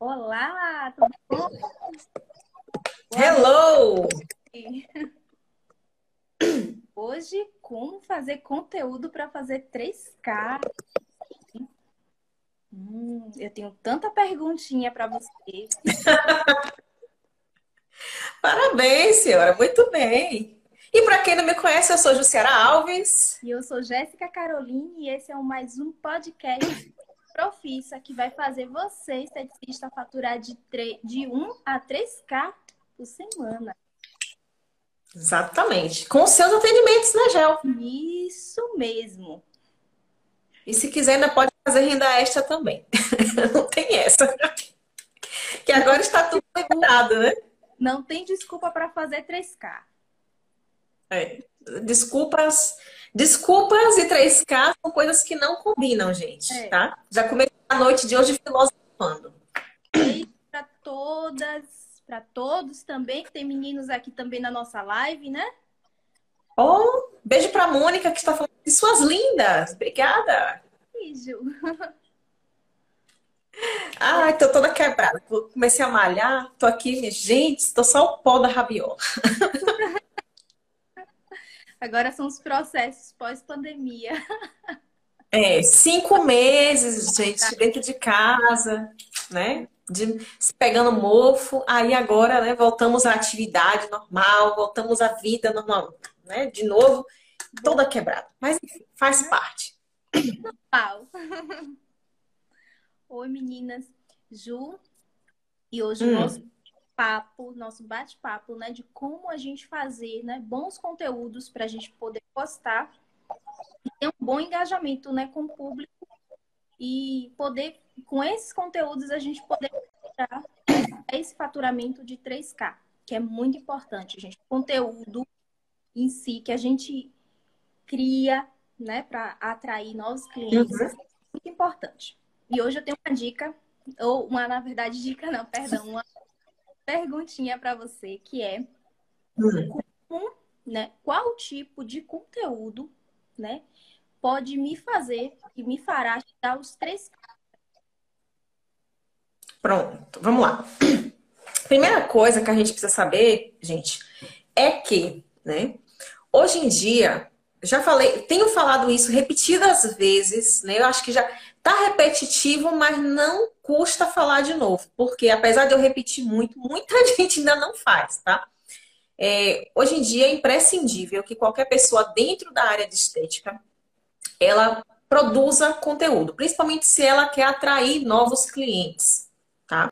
Olá, tudo bom? Hello! Hoje, como fazer conteúdo para fazer 3K? Hum, eu tenho tanta perguntinha para você. Parabéns, senhora, muito bem. E para quem não me conhece, eu sou Jussiara Alves. E eu sou Jéssica Caroline e esse é o mais um podcast Profissa que vai fazer você, esteticista, faturar de, 3, de 1 a 3K por semana. Exatamente. Com os seus atendimentos, né, Gel? Isso mesmo. E se quiser, ainda pode fazer renda extra também. Não tem essa. Que agora está tudo liberado, né? Não tem desculpa para fazer 3K. É. Desculpas, desculpas e 3K são coisas que não combinam, gente, é. tá? Já comecei a noite de hoje filosofando. Beijo para todas, para todos também, que tem meninos aqui também na nossa live, né? Oh, beijo para Mônica que está falando de suas lindas. Obrigada. Beijo. Ai, tô toda quebrada. Comecei a malhar, tô aqui, gente, tô só o pó da rabiola. Agora são os processos pós-pandemia. É, cinco meses, gente, dentro de casa, né? De, pegando mofo. Aí agora, né, voltamos à atividade normal, voltamos à vida normal, né? De novo, toda quebrada. Mas enfim, faz parte. Normal. Oi, meninas. Ju. E hoje hum. o nosso papo, nosso bate-papo, né, de como a gente fazer, né, bons conteúdos para a gente poder postar e ter um bom engajamento, né, com o público e poder, com esses conteúdos, a gente poder dar esse faturamento de 3K, que é muito importante, gente. Conteúdo em si que a gente cria, né, para atrair novos clientes, uhum. é muito importante. E hoje eu tenho uma dica, ou uma, na verdade, dica não, perdão, uma perguntinha para você, que é hum. né, qual tipo de conteúdo, né, pode me fazer e me fará dar os três Pronto, vamos lá. Primeira coisa que a gente precisa saber, gente, é que, né, hoje em dia, já falei, tenho falado isso repetidas vezes, né? Eu acho que já Tá repetitivo, mas não custa falar de novo, porque apesar de eu repetir muito, muita gente ainda não faz, tá? É, hoje em dia é imprescindível que qualquer pessoa dentro da área de estética ela produza conteúdo, principalmente se ela quer atrair novos clientes, tá?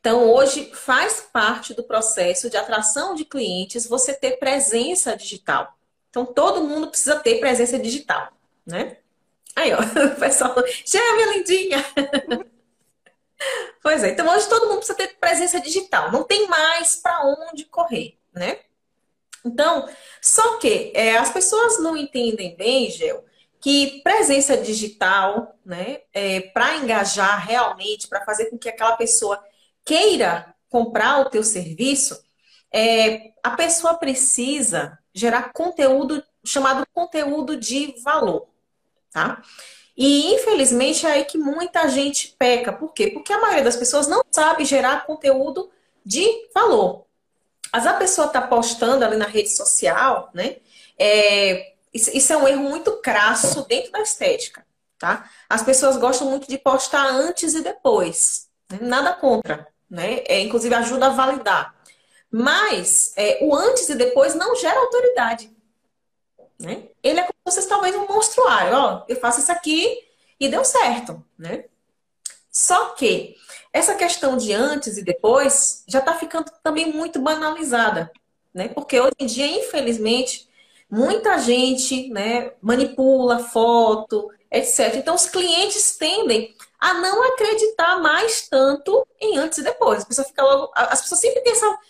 Então, hoje faz parte do processo de atração de clientes você ter presença digital. Então, todo mundo precisa ter presença digital, né? Aí, ó, o pessoal, já minha lindinha. pois é, então hoje todo mundo precisa ter presença digital, não tem mais para onde correr, né? Então, só que é, as pessoas não entendem bem, Gel, que presença digital, né, é, para engajar realmente, para fazer com que aquela pessoa queira comprar o teu serviço, é, a pessoa precisa gerar conteúdo chamado conteúdo de valor tá? E infelizmente é aí que muita gente peca. Por quê? Porque a maioria das pessoas não sabe gerar conteúdo de valor. Mas a pessoa está postando ali na rede social, né? É, isso é um erro muito crasso dentro da estética, tá? As pessoas gostam muito de postar antes e depois. Né? Nada contra, né? É, inclusive ajuda a validar. Mas é, o antes e depois não gera autoridade. Né? Ele é como se fosse talvez um monstruário. Ó, eu faço isso aqui e deu certo, né? Só que essa questão de antes e depois já está ficando também muito banalizada, né? Porque hoje em dia, infelizmente, muita gente, né, manipula foto, etc. Então, os clientes tendem a não acreditar mais tanto em antes e depois. A pessoa fica logo, as pessoas sempre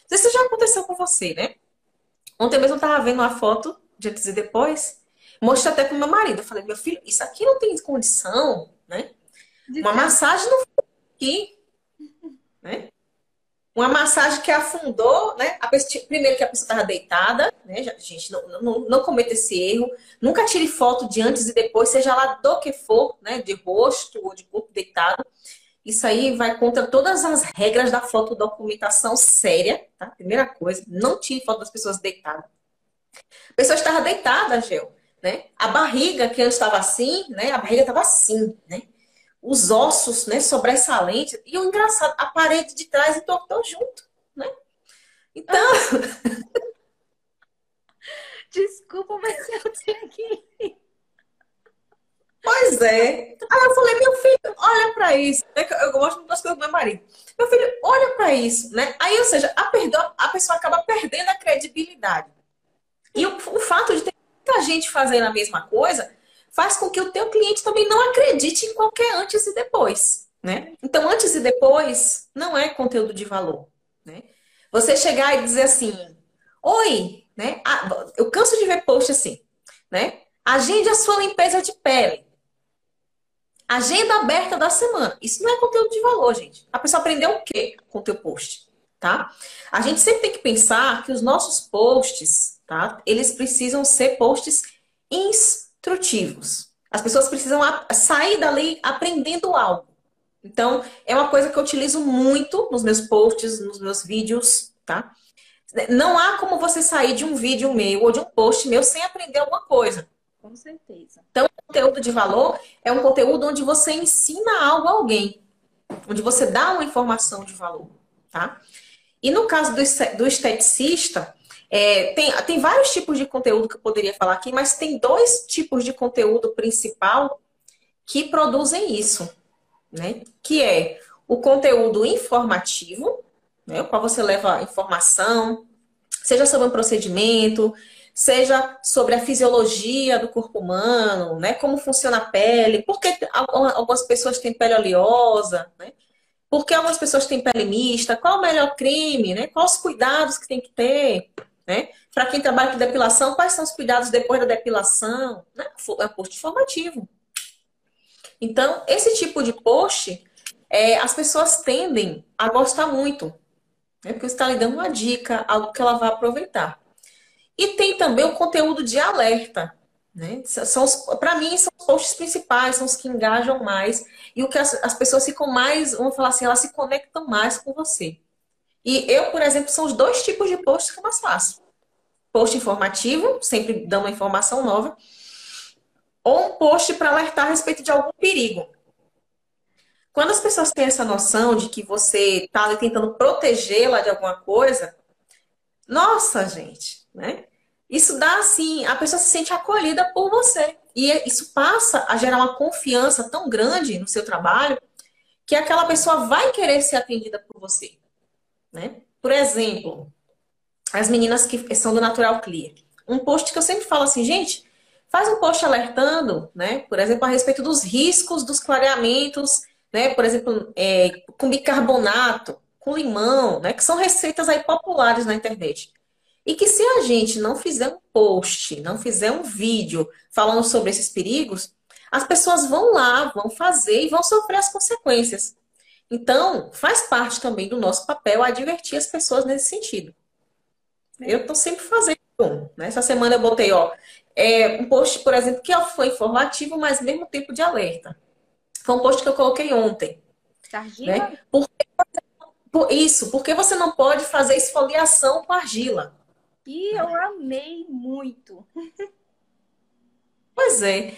sei se já aconteceu com você, né? Ontem mesmo eu estava vendo uma foto de antes e depois. Mostrei até pro meu marido. Eu falei, meu filho, isso aqui não tem condição, né? De Uma massagem não aqui, né? Uma massagem que afundou, né? A pessoa, primeiro que a pessoa estava deitada, né? Gente, não, não, não cometa esse erro. Nunca tire foto de antes e depois, seja lá do que for, né? De rosto ou de corpo deitado. Isso aí vai contra todas as regras da fotodocumentação séria, tá? Primeira coisa, não tire foto das pessoas deitadas. A pessoa estava deitada, Gel, né? A barriga que antes estava assim, né? A barriga estava assim, né? Os ossos, né? Sobressalentes. E o engraçado, a parede de trás entortou junto, né? Então... Desculpa, mas eu tenho que ir. Pois é. Aí eu falei, meu filho, olha para isso. Né? Eu gosto das coisas do meu marido. Meu filho, olha para isso, né? Aí, ou seja, a, a pessoa acaba perdendo a credibilidade. E o, o fato de ter muita gente fazendo a mesma coisa faz com que o teu cliente também não acredite em qualquer antes e depois, né? Então, antes e depois não é conteúdo de valor, né? Você chegar e dizer assim, oi, né? Ah, eu canso de ver post assim, né? Agende a sua limpeza de pele. Agenda aberta da semana. Isso não é conteúdo de valor, gente. A pessoa aprendeu o quê com o teu post, tá? A gente sempre tem que pensar que os nossos posts, tá? Eles precisam ser posts instrutivos. As pessoas precisam sair dali aprendendo algo. Então, é uma coisa que eu utilizo muito nos meus posts, nos meus vídeos, tá? Não há como você sair de um vídeo meu ou de um post meu sem aprender alguma coisa. Com certeza. Então, o conteúdo de valor é um conteúdo onde você ensina algo a alguém, onde você dá uma informação de valor, tá? E no caso do, do esteticista, é, tem, tem vários tipos de conteúdo que eu poderia falar aqui, mas tem dois tipos de conteúdo principal que produzem isso, né? Que é o conteúdo informativo, né? O qual você leva informação, seja sobre um procedimento, seja sobre a fisiologia do corpo humano, né? Como funciona a pele, por que algumas pessoas têm pele oleosa, né? Por que algumas pessoas têm pele mista? Qual o melhor creme, né? Quais os cuidados que tem que ter, né? Para quem trabalha com depilação, quais são os cuidados depois da depilação? Né? É um post informativo. Então, esse tipo de post, é, as pessoas tendem a gostar muito. Né? Porque você está lhe dando uma dica, algo que ela vai aproveitar. E tem também o conteúdo de alerta. Né? Para mim, são os posts principais, são os que engajam mais. E o que as, as pessoas ficam mais, vamos falar assim, elas se conectam mais com você. E eu, por exemplo, são os dois tipos de posts que eu mais faço. Post informativo, sempre dando uma informação nova. Ou um post para alertar a respeito de algum perigo. Quando as pessoas têm essa noção de que você está tentando protegê-la de alguma coisa, nossa, gente, né? Isso dá assim, a pessoa se sente acolhida por você. E isso passa a gerar uma confiança tão grande no seu trabalho que aquela pessoa vai querer ser atendida por você. Né? Por exemplo, as meninas que são do Natural Clear. Um post que eu sempre falo assim, gente, faz um post alertando, né? Por exemplo, a respeito dos riscos dos clareamentos, né? Por exemplo, é, com bicarbonato, com limão, né? Que são receitas aí populares na internet. E que se a gente não fizer um post, não fizer um vídeo falando sobre esses perigos, as pessoas vão lá, vão fazer e vão sofrer as consequências. Então, faz parte também do nosso papel advertir as pessoas nesse sentido. Eu estou sempre fazendo um. Né? Essa semana eu botei ó, é, um post, por exemplo, que foi informativo, mas mesmo tempo de alerta. Foi um post que eu coloquei ontem. Argila? Né? Por, por, isso, porque você não pode fazer esfoliação com argila. E eu amei muito. Pois é.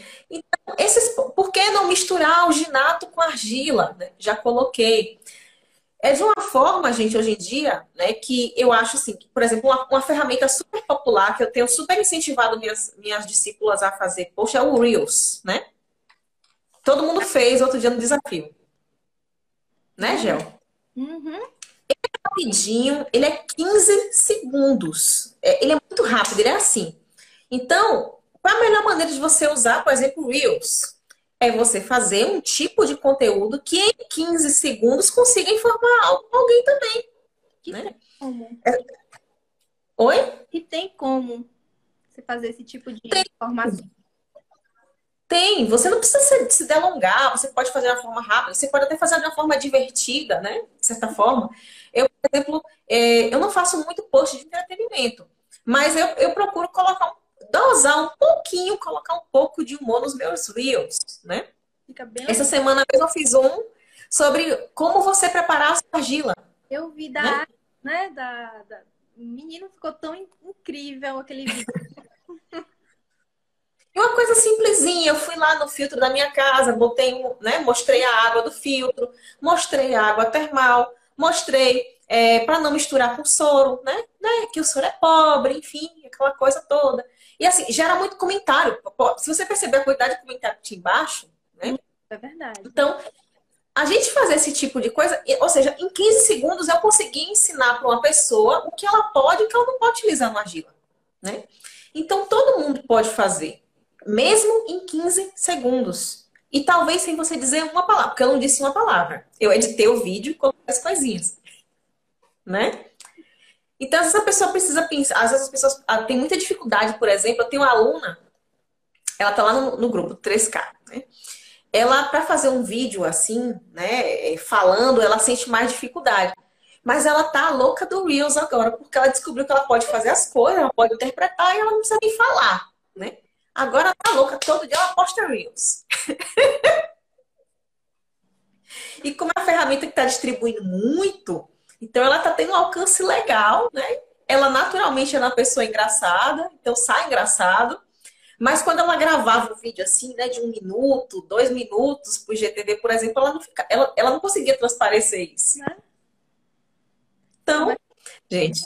Esses, por que não misturar alginato com argila? Né? Já coloquei. É de uma forma, gente, hoje em dia, né, que eu acho assim, que, por exemplo, uma, uma, ferramenta super popular que eu tenho super incentivado minhas, minhas discípulas a fazer, poxa, é o Reels, né? Todo mundo fez outro dia no desafio. Né, Gel? Uhum rapidinho, ele é 15 segundos. É, ele é muito rápido, ele é assim. Então, qual a melhor maneira de você usar, por exemplo, Reels? É você fazer um tipo de conteúdo que em 15 segundos consiga informar alguém também. Que né? tem como. É... Oi? Que tem como você fazer esse tipo de tem. informação. Tem, você não precisa se, se delongar, você pode fazer de uma forma rápida, você pode até fazer de uma forma divertida, né? De certa forma. Eu, por exemplo, é, eu não faço muito post de entretenimento, mas eu, eu procuro colocar um, dosar um pouquinho, colocar um pouco de humor nos meus reels, né? Fica bem Essa semana mesmo eu fiz um sobre como você preparar a sua argila. Eu vi da, né? né da, da... O menino ficou tão incrível aquele vídeo. E uma coisa simplesinha, eu fui lá no filtro da minha casa, botei, né, mostrei a água do filtro, mostrei a água termal, mostrei é, para não misturar com soro, né, né, que o soro é pobre, enfim, aquela coisa toda. E assim, gera muito comentário. Se você perceber a quantidade de comentário que tinha embaixo, né? É verdade. Então, a gente fazer esse tipo de coisa, ou seja, em 15 segundos eu consegui ensinar para uma pessoa o que ela pode e o que ela não pode utilizar no argila, né? Então, todo mundo pode fazer mesmo em 15 segundos. E talvez sem você dizer uma palavra, porque eu não disse uma palavra. Eu editei o vídeo e coloquei as coisinhas. Né? Então, essa pessoa precisa pensar. Às vezes as pessoas ah, têm muita dificuldade, por exemplo, eu tenho uma aluna, ela tá lá no, no grupo 3K, né? Ela, para fazer um vídeo assim, né, é, falando, ela sente mais dificuldade. Mas ela tá louca do Reels agora, porque ela descobriu que ela pode fazer as coisas, ela pode interpretar e ela não precisa nem falar, né? Agora tá louca, todo dia ela posta Reels. e como é uma ferramenta que está distribuindo muito, então ela tá tendo um alcance legal, né? Ela naturalmente é uma pessoa engraçada, então sai engraçado. Mas quando ela gravava um vídeo assim, né, de um minuto, dois minutos pro GTV, por exemplo, ela não, fica, ela, ela não conseguia transparecer isso. Né? Então, gente.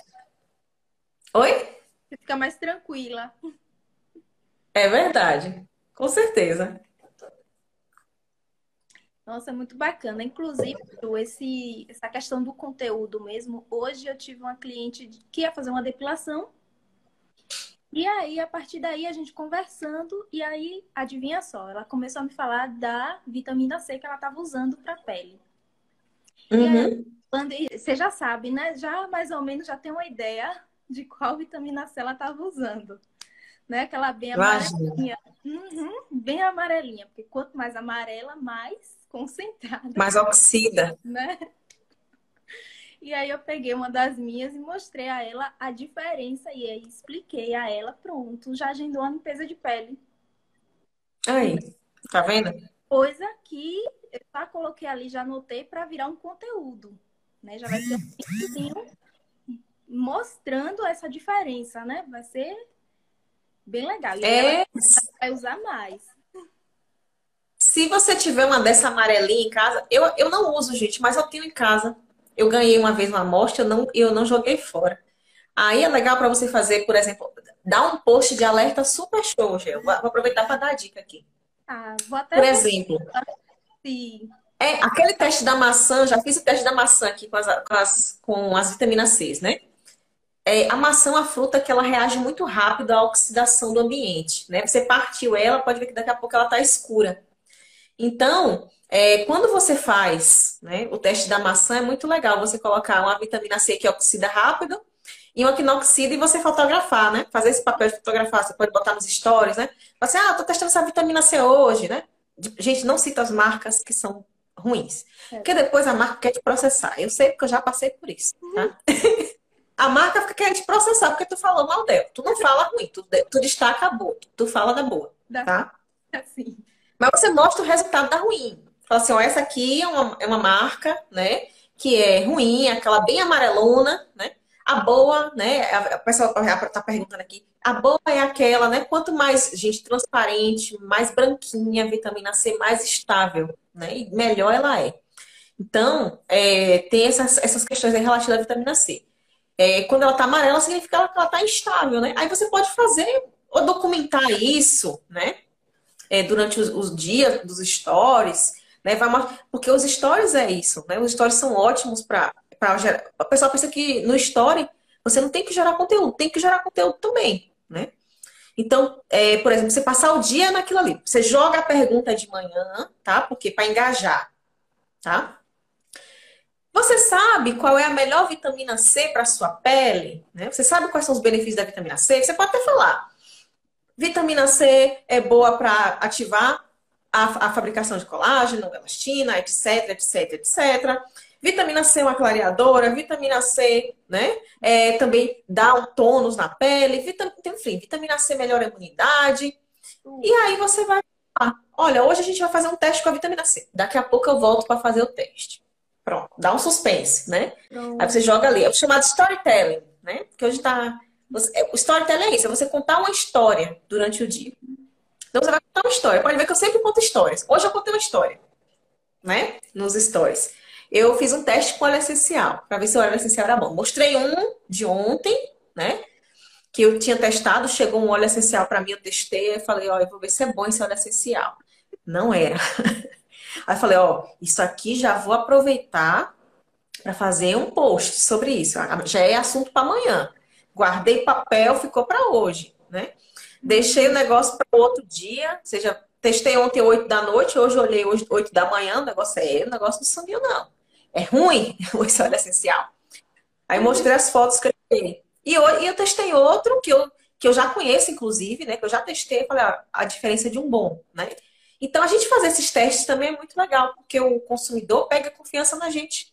Oi? Você fica mais tranquila. É verdade, com certeza. Nossa, muito bacana. Inclusive, esse, essa questão do conteúdo mesmo. Hoje eu tive uma cliente que ia fazer uma depilação. E aí, a partir daí, a gente conversando, e aí, adivinha só, ela começou a me falar da vitamina C que ela estava usando para a pele. Uhum. Aí, você já sabe, né? Já mais ou menos já tem uma ideia de qual vitamina C ela estava usando né? Aquela bem amarelinha. Uhum, bem amarelinha, porque quanto mais amarela, mais concentrada. Mais oxida. Né? E aí eu peguei uma das minhas e mostrei a ela a diferença e aí expliquei a ela, pronto, já agendou a limpeza de pele. Aí, tá vendo? Coisa que eu já coloquei ali, já anotei para virar um conteúdo, né? Já vai ser um mostrando essa diferença, né? Vai ser Bem legal. E é... vai usar mais. Se você tiver uma dessa amarelinha em casa, eu, eu não uso, gente, mas eu tenho em casa. Eu ganhei uma vez uma amostra, eu não, eu não joguei fora. Aí é legal para você fazer, por exemplo, dar um post de alerta super show, Gê. Vou aproveitar para dar a dica aqui. Ah, vou até por exemplo. Sim. É, aquele teste da maçã, já fiz o teste da maçã aqui com as, com as, com as vitaminas C, né? É, a maçã é uma fruta que ela reage muito rápido à oxidação do ambiente. Né? Você partiu ela, pode ver que daqui a pouco ela está escura. Então, é, quando você faz né, o teste da maçã, é muito legal você colocar uma vitamina C que oxida rápido e uma que não oxida e você fotografar, né? Fazer esse papel de fotografar, você pode botar nos stories, né? Fala assim, ah, tô testando essa vitamina C hoje, né? Gente, não cita as marcas que são ruins. É. Porque depois a marca quer te processar. Eu sei porque eu já passei por isso, tá? Uhum. a marca fica querendo te processar porque tu falou mal dela. Tu não fala ruim, tu, tu destaca a boa, tu fala da boa, tá? Assim. Mas você mostra o resultado da ruim. Fala assim, ó, essa aqui é uma, é uma marca, né? Que é ruim, é aquela bem amarelona, né? A boa, né? A pessoa tá perguntando aqui. A boa é aquela, né? Quanto mais, gente, transparente, mais branquinha, vitamina C, mais estável, né? E melhor ela é. Então, é, tem essas, essas questões relativas à vitamina C. É, quando ela está amarela, significa que ela está instável, né? Aí você pode fazer ou documentar isso, né? É, durante os, os, dias dos stories, né? Vai. Porque os stories é isso, né? Os stories são ótimos para gerar. A pessoa pensa que no story você não tem que gerar conteúdo, tem que gerar conteúdo também, né? Então, é, por exemplo, você passar o dia naquilo ali. Você joga a pergunta de manhã, tá? Porque para engajar, tá? Você sabe qual é a melhor vitamina C para sua pele? Né? Você sabe quais são os benefícios da vitamina C? Você pode até falar. Vitamina C é boa para ativar a, a, fabricação de colágeno, elastina, etc, etc, etc. Vitamina C é uma clareadora, vitamina C, né? É, também dá um tônus na pele, vitam, enfim, vitamina C melhora a imunidade. E aí você vai lá. Olha, hoje a gente vai fazer um teste com a vitamina C. Daqui a pouco eu volto para fazer o teste. Pronto, dá um suspense, né? Pronto. Aí você joga ali. É o chamado storytelling, né? Porque hoje tá. Você, é, o storytelling é isso, é você contar uma história durante o dia. Então você vai contar uma história. Pode ver que eu sempre conto histórias. Hoje eu contei uma história, né? Nos stories. Eu fiz um teste com óleo essencial, para ver se o óleo essencial era bom. Mostrei um de ontem, né? Que eu tinha testado, chegou um óleo essencial para mim, eu testei, eu falei, ó, eu vou ver se é bom esse óleo essencial. Não era. Aí eu falei, ó, isso aqui já vou aproveitar para fazer um post sobre isso. Já é assunto para amanhã. Guardei papel, ficou para hoje, né? Deixei o negócio para outro dia, ou seja, testei ontem 8 da noite, hoje olhei hoje 8 da manhã, o negócio é o negócio não sumiu, não. É ruim esse óleo essencial. Aí mostrei as fotos que eu tenho. E eu, e eu testei outro que eu, que eu já conheço, inclusive, né? Que eu já testei, falei a diferença de um bom, né? Então, a gente fazer esses testes também é muito legal, porque o consumidor pega confiança na gente.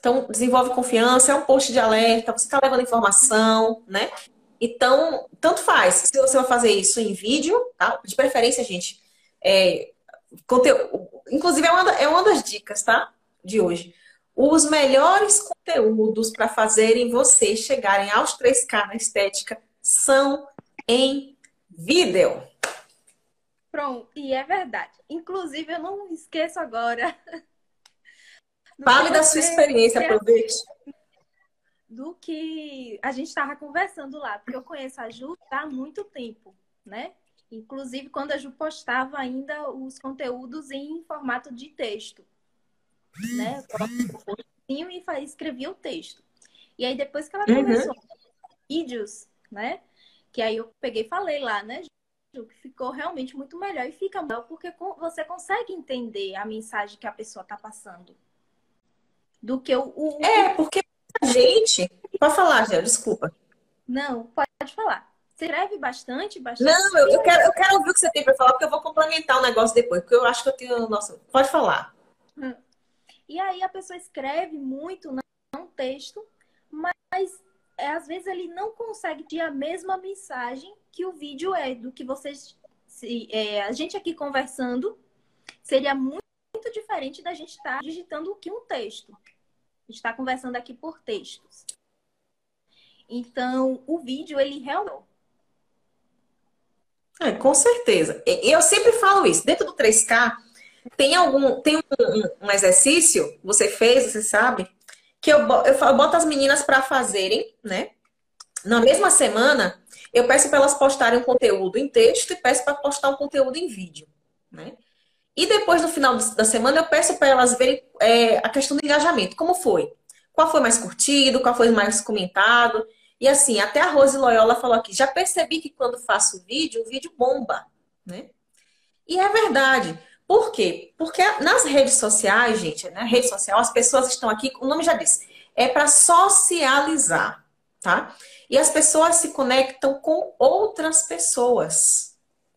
Então, desenvolve confiança, é um post de alerta, você está levando informação, né? Então, tanto faz. Se você vai fazer isso em vídeo, tá? De preferência, gente. É, conteúdo, inclusive, é uma, é uma das dicas, tá? De hoje. Os melhores conteúdos para fazerem vocês chegarem aos 3K na estética são em vídeo. Pronto, e é verdade. Inclusive, eu não esqueço agora. Fale da sua experiência, aproveite do que a gente estava conversando lá, porque eu conheço a Ju há muito tempo, né? Inclusive quando a Ju postava ainda os conteúdos em formato de texto, né? Eu e escrevia o texto. E aí depois que ela uhum. começou uhum. vídeos, né? Que aí eu peguei e falei lá, né? Ju, que ficou realmente muito melhor e fica melhor porque você consegue entender a mensagem que a pessoa está passando do que o, o... É, porque gente. Pode falar, Gel, desculpa. Não, pode falar. Escreve bastante, bastante? Não, eu, eu, quero, eu quero ouvir o que você tem para falar, porque eu vou complementar o negócio depois, porque eu acho que eu tenho. Nossa, pode falar. Hum. E aí a pessoa escreve muito, não texto, mas é, às vezes ele não consegue ter a mesma mensagem que o vídeo é, do que vocês. Se, é, a gente aqui conversando seria muito, muito diferente da gente estar tá digitando que um texto está conversando aqui por textos. Então, o vídeo, ele realmente. É, com certeza. Eu sempre falo isso. Dentro do 3K, tem algum. Tem um, um exercício, você fez, você sabe, que eu, eu boto as meninas para fazerem, né? Na mesma semana, eu peço para elas postarem um conteúdo em texto e peço para postar um conteúdo em vídeo, né? E depois, no final da semana, eu peço para elas verem é, a questão do engajamento. Como foi? Qual foi mais curtido? Qual foi mais comentado? E assim, até a Rose Loyola falou aqui, já percebi que quando faço vídeo, o vídeo bomba, né? E é verdade. Por quê? Porque nas redes sociais, gente, né, rede social, as pessoas estão aqui, o nome já disse, é para socializar, tá? E as pessoas se conectam com outras pessoas.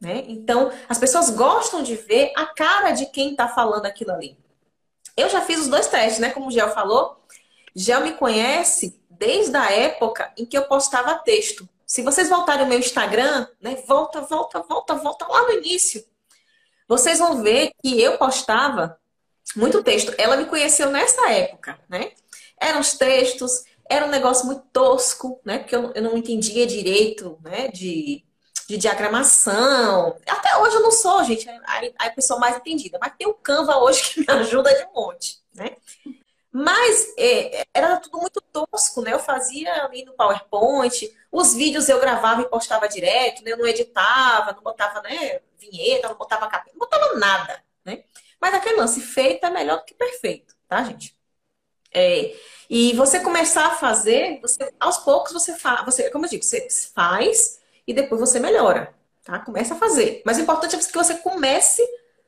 Né? Então, as pessoas gostam de ver a cara de quem está falando aquilo ali. Eu já fiz os dois testes, né? Como o Gel falou. Gel me conhece desde a época em que eu postava texto. Se vocês voltarem ao meu Instagram, né? Volta, volta, volta, volta lá no início. Vocês vão ver que eu postava muito texto. Ela me conheceu nessa época, né? Eram os textos, era um negócio muito tosco, né? Porque eu, eu não entendia direito, né? De de diagramação. Até hoje eu não sou, gente, a, a pessoa mais entendida, mas tem o Canva hoje que me ajuda de um monte, né? Mas é, era tudo muito tosco, né? Eu fazia ali no PowerPoint, os vídeos eu gravava e postava direto, né? Eu não editava, não botava, né, vinheta, não botava capítulo, não botava nada, né? Mas aquele lance feito é melhor do que perfeito, tá, gente? É, e você começar a fazer, você, aos poucos você faz, você, como eu digo, você faz, e depois você melhora, tá? Começa a fazer. Mas o importante é que você comece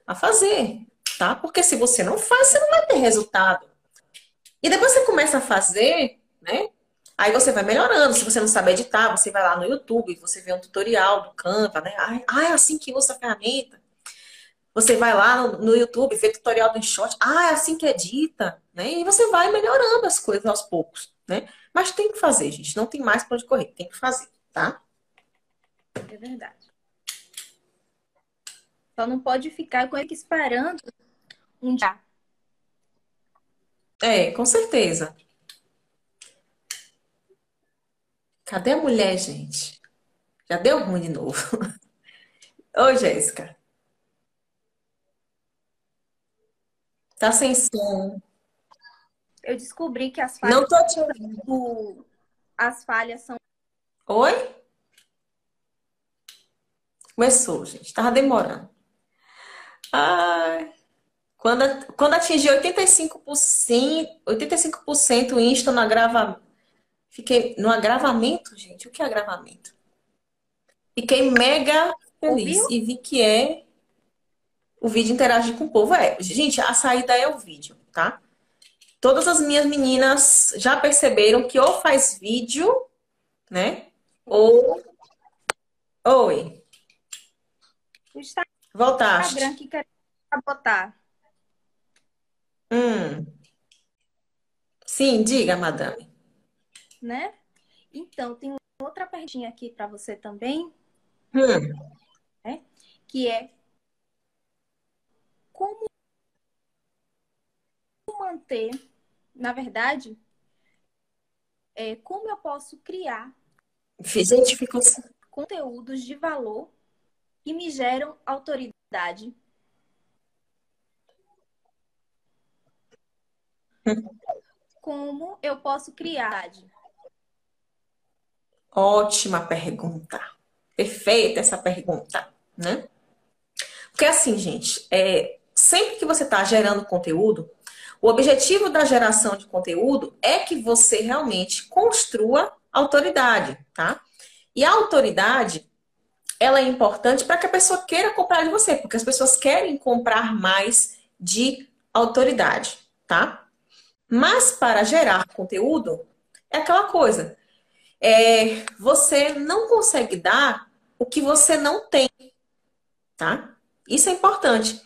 a fazer, tá? Porque se você não faz, você não vai ter resultado. E depois você começa a fazer, né? Aí você vai melhorando. Se você não sabe editar, você vai lá no YouTube, você vê um tutorial do Canva, né? Ah, é assim que usa a ferramenta. Você vai lá no, no YouTube, vê tutorial do InShot. Ah, é assim que edita, né? E você vai melhorando as coisas aos poucos, né? Mas tem que fazer, gente. Não tem mais para onde correr. Tem que fazer, tá? É verdade. Só não pode ficar com ele esperando um dia. É, com certeza. Cadê a mulher, gente? Já deu ruim de novo. Oi, Jéssica. Tá sem som. Eu descobri que as Não falhas, tô te ouvindo. do- as falhas são Oi? Começou, gente. Tava demorando. Ai. Quando, quando atingi 85%, 85% insta no agravamento. Fiquei no agravamento, gente. O que é agravamento? Fiquei mega feliz Ouviu? e vi que é o vídeo interagir com o povo. É, gente, a saída é o vídeo, tá? Todas as minhas meninas já perceberam que ou faz vídeo, né? Ou. Oi, o Instagram voltaste. que quer botar. Hum. Sim, diga, madame. né? Então, tem outra perguntinha aqui para você também, Hum. que é como manter, na verdade, é, como eu posso criar Gente, ficou. conteúdos de valor que me geram autoridade. Como eu posso criar? Ótima pergunta. Perfeita essa pergunta, né? Porque assim, gente, é, sempre que você está gerando conteúdo, o objetivo da geração de conteúdo é que você realmente construa autoridade, tá? E a autoridade, ela é importante para que a pessoa queira comprar de você, porque as pessoas querem comprar mais de autoridade, tá? Mas para gerar conteúdo, é aquela coisa. É, você não consegue dar o que você não tem, tá? Isso é importante.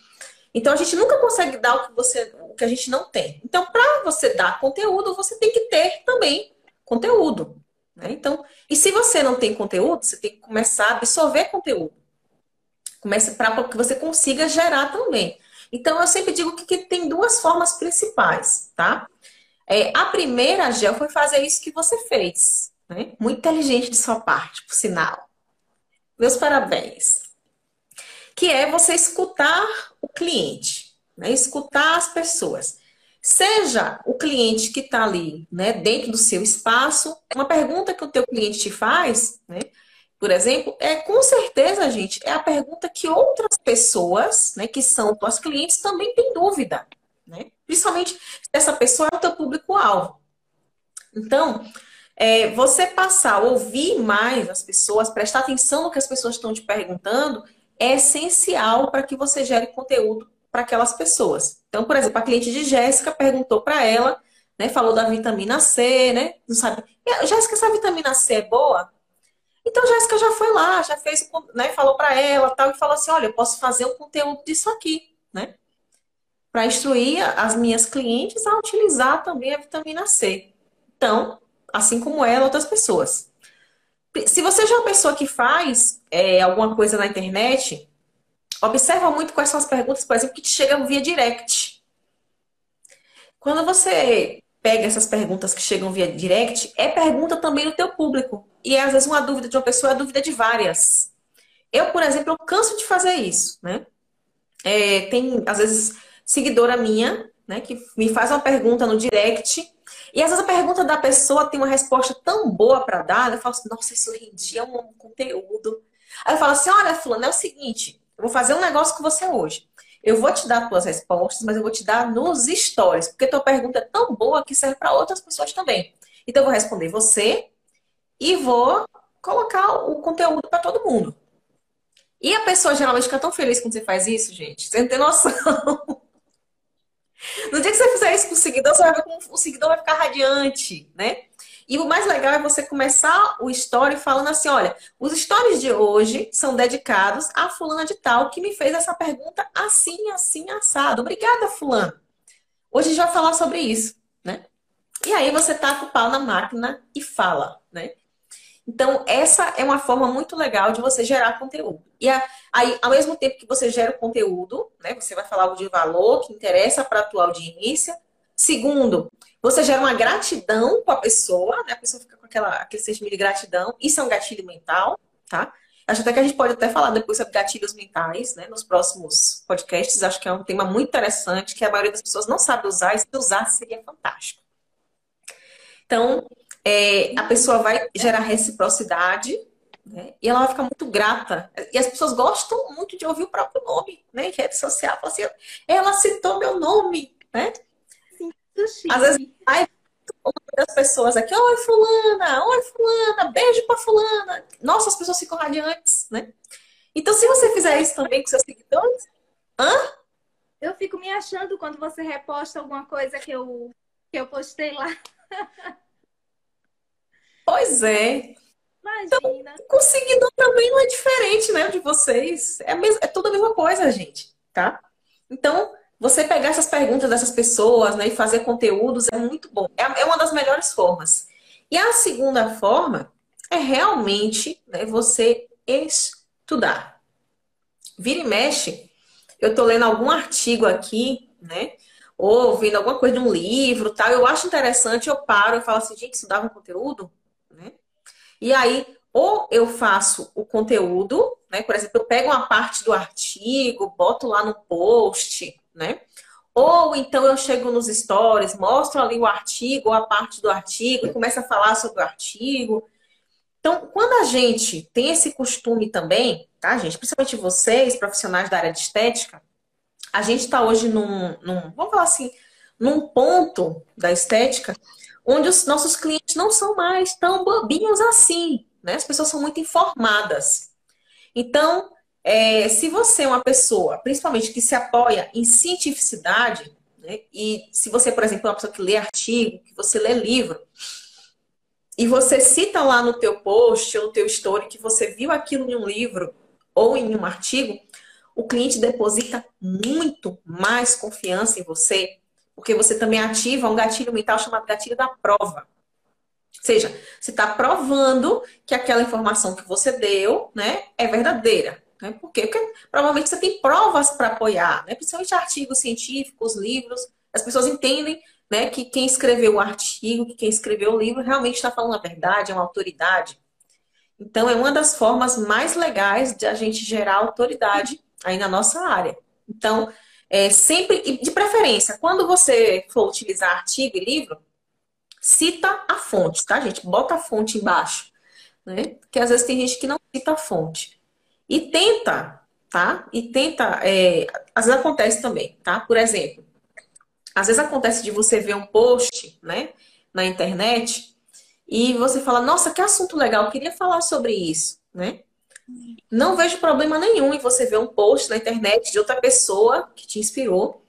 Então a gente nunca consegue dar o que você, o que a gente não tem. Então, para você dar conteúdo, você tem que ter também conteúdo. Né? Então, e se você não tem conteúdo, você tem que começar a absorver conteúdo. Comece para que você consiga gerar também. Então, eu sempre digo que, que tem duas formas principais, tá? É, a primeira, Gel, foi fazer isso que você fez. Né? Muito inteligente de sua parte, por sinal. Meus parabéns. Que é você escutar o cliente, né? escutar as pessoas. Seja o cliente que está ali, né, dentro do seu espaço, uma pergunta que o teu cliente te faz, né, por exemplo, é com certeza, gente, é a pergunta que outras pessoas, né, que são tuas clientes, também têm dúvida, né? Principalmente se essa pessoa é o teu público-alvo. Então, é, você passar a ouvir mais as pessoas, prestar atenção no que as pessoas estão te perguntando, é essencial para que você gere conteúdo para aquelas pessoas. Então, por exemplo, a cliente de Jéssica perguntou para ela, né, falou da vitamina C, né? Não sabe. Jéssica, essa vitamina C é boa? Então, Jéssica já foi lá, já fez, né, falou para ela, tal, e falou assim: "Olha, eu posso fazer um conteúdo disso aqui", né? Para instruir as minhas clientes a utilizar também a vitamina C. Então, assim como ela, outras pessoas. Se você já é uma pessoa que faz é, alguma coisa na internet, observa muito quais são as perguntas, por exemplo, que te chegam via direct. Quando você pega essas perguntas que chegam via direct, é pergunta também do teu público. E é, às vezes uma dúvida de uma pessoa é dúvida de várias. Eu, por exemplo, eu canso de fazer isso, né? É, tem, às vezes, seguidora minha, né, que me faz uma pergunta no direct e às vezes a pergunta da pessoa tem uma resposta tão boa para dar, eu falo assim, nossa, isso rendia um conteúdo. Aí eu falo assim, olha, fulano, é o seguinte, eu vou fazer um negócio com você hoje. Eu vou te dar tuas respostas, mas eu vou te dar nos stories, porque tua pergunta é tão boa que serve para outras pessoas também. Então eu vou responder você e vou colocar o conteúdo para todo mundo. E a pessoa geralmente fica tão feliz quando você faz isso, gente. Você não tem noção. No dia que você fizer isso com o seguidor, você vai ver como o seguidor vai ficar radiante, né? E o mais legal é você começar o story falando assim: olha, os stories de hoje são dedicados a fulana de tal que me fez essa pergunta assim, assim, assado. Obrigada, fulano. Hoje a gente vai falar sobre isso, né? E aí você taca o pau na máquina e fala, né? Então, essa é uma forma muito legal de você gerar conteúdo. E aí, ao mesmo tempo que você gera o conteúdo, né, você vai falar algo de valor que interessa para a tua audiência. Segundo, você gera uma gratidão com a pessoa, né? A pessoa fica com aquela, aquele sentimento de gratidão. Isso é um gatilho mental, tá? Acho até que a gente pode até falar depois sobre gatilhos mentais, né? Nos próximos podcasts. Acho que é um tema muito interessante que a maioria das pessoas não sabe usar e se usar seria fantástico. Então, é, a pessoa vai gerar reciprocidade né? e ela vai ficar muito grata. E as pessoas gostam muito de ouvir o próprio nome, né? Em rede social, assim, ela citou meu nome, né? Às vezes, das pessoas aqui, oi fulana, oi fulana, beijo pra fulana. Nossa, as pessoas ficam radiantes, né? Então, se você fizer isso também com seus seguidores, hã? Eu fico me achando quando você reposta alguma coisa que eu, que eu postei lá. Pois é. Imagina. Então, com seguidor também não é diferente, né, de vocês. É, mesmo, é tudo a mesma coisa, gente, tá? Então, você pegar essas perguntas dessas pessoas, né, e fazer conteúdos é muito bom. É, é uma das melhores formas. E a segunda forma é realmente né, você estudar. Vira e mexe, eu tô lendo algum artigo aqui, né? Ou vendo alguma coisa de um livro, tal. Eu acho interessante, eu paro e falo assim, gente, estudava um conteúdo? E aí, ou eu faço o conteúdo, né? Por exemplo, eu pego uma parte do artigo, boto lá no post, né? Ou então eu chego nos stories, mostro ali o artigo, ou a parte do artigo, começo a falar sobre o artigo. Então, quando a gente tem esse costume também, tá, gente? Principalmente vocês, profissionais da área de estética, a gente está hoje num, num, vamos falar assim, num ponto da estética onde os nossos clientes não são mais tão bobinhos assim, né? As pessoas são muito informadas. Então, é, se você é uma pessoa, principalmente que se apoia em cientificidade, né? e se você, por exemplo, é uma pessoa que lê artigo, que você lê livro, e você cita lá no teu post ou no teu story que você viu aquilo em um livro ou em um artigo, o cliente deposita muito mais confiança em você porque você também ativa um gatilho mental chamado gatilho da prova. Ou seja, você está provando que aquela informação que você deu né, é verdadeira. Né? Por quê? Porque provavelmente você tem provas para apoiar, né? principalmente artigos científicos, livros. As pessoas entendem né, que quem escreveu o artigo, que quem escreveu o livro realmente está falando a verdade, é uma autoridade. Então, é uma das formas mais legais de a gente gerar autoridade aí na nossa área. Então, é, sempre, de preferência, quando você for utilizar artigo e livro, cita a fonte, tá, gente? Bota a fonte embaixo, né? Porque às vezes tem gente que não cita a fonte. E tenta, tá? E tenta, é, às vezes acontece também, tá? Por exemplo, às vezes acontece de você ver um post, né, na internet e você fala, nossa, que assunto legal, queria falar sobre isso, né? Não vejo problema nenhum em você ver um post na internet de outra pessoa que te inspirou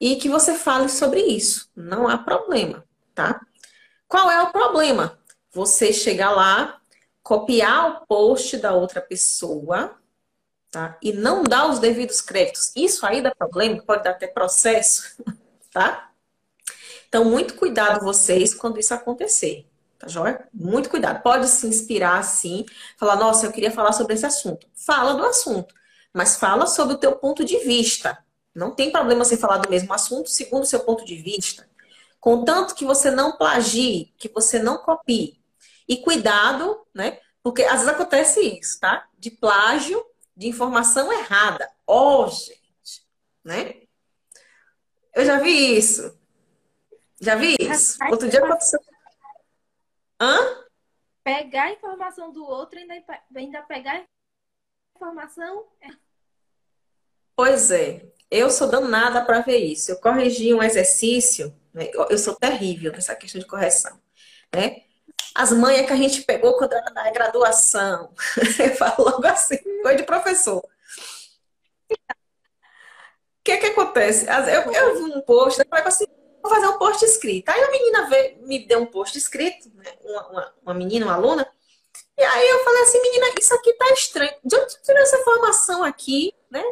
e que você fale sobre isso. Não há problema, tá? Qual é o problema? Você chegar lá, copiar o post da outra pessoa, tá? E não dar os devidos créditos. Isso aí dá problema, pode dar até processo, tá? Então, muito cuidado vocês quando isso acontecer. Tá joia? Muito cuidado. Pode se inspirar assim, falar, nossa, eu queria falar sobre esse assunto. Fala do assunto, mas fala sobre o teu ponto de vista. Não tem problema você falar do mesmo assunto segundo o seu ponto de vista. Contanto que você não plagie, que você não copie. E cuidado, né? Porque às vezes acontece isso, tá? De plágio de informação errada. Oh, gente, né? Eu já vi isso. Já vi isso. Outro dia aconteceu Hã? Pegar a informação do outro e ainda, ainda pegar a informação. É. Pois é. Eu sou danada para ver isso. Eu corrigi um exercício, né? eu sou terrível nessa questão de correção. Né? As manhas que a gente pegou quando era na graduação. Eu falo logo assim, coisa de professor. O que que acontece? Eu, eu vi um post? Eu falei assim, vou fazer um post escrito. Aí a menina veio, me deu um post escrito, né? uma, uma, uma, menina, uma aluna, e aí eu falei assim, menina, isso aqui tá estranho. De onde tirou essa informação aqui, né?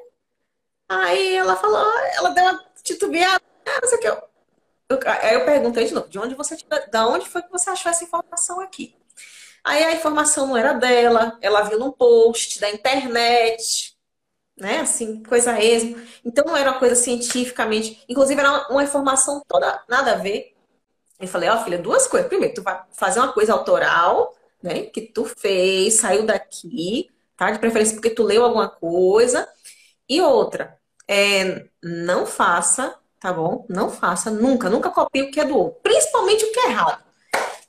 Aí ela falou, ela deu uma titubeada, ah, não sei o que. Eu, eu, aí eu perguntei de novo, de onde você da onde foi que você achou essa informação aqui? Aí a informação não era dela, ela viu num post da internet, né? Assim, coisa esmo. Então não era uma coisa cientificamente. Inclusive, era uma informação toda nada a ver. Eu falei, ó, oh, filha, duas coisas. Primeiro, tu vai fazer uma coisa autoral, né? Que tu fez, saiu daqui, tá? De preferência porque tu leu alguma coisa. E outra, é, não faça, tá bom? Não faça, nunca, nunca copie o que é do outro. Principalmente o que é errado.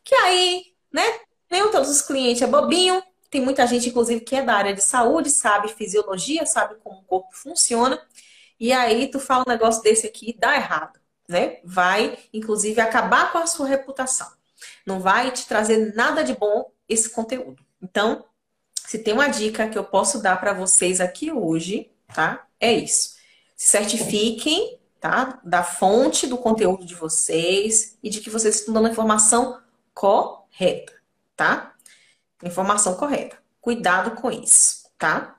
Que aí, né? Nem todos os clientes é bobinho. Tem muita gente, inclusive, que é da área de saúde, sabe fisiologia, sabe como o corpo funciona. E aí tu fala um negócio desse aqui, dá errado, né? Vai, inclusive, acabar com a sua reputação. Não vai te trazer nada de bom esse conteúdo. Então, se tem uma dica que eu posso dar para vocês aqui hoje, tá? É isso. Se certifiquem, tá? Da fonte do conteúdo de vocês e de que vocês estão dando a informação correta, tá? Informação correta. Cuidado com isso, tá?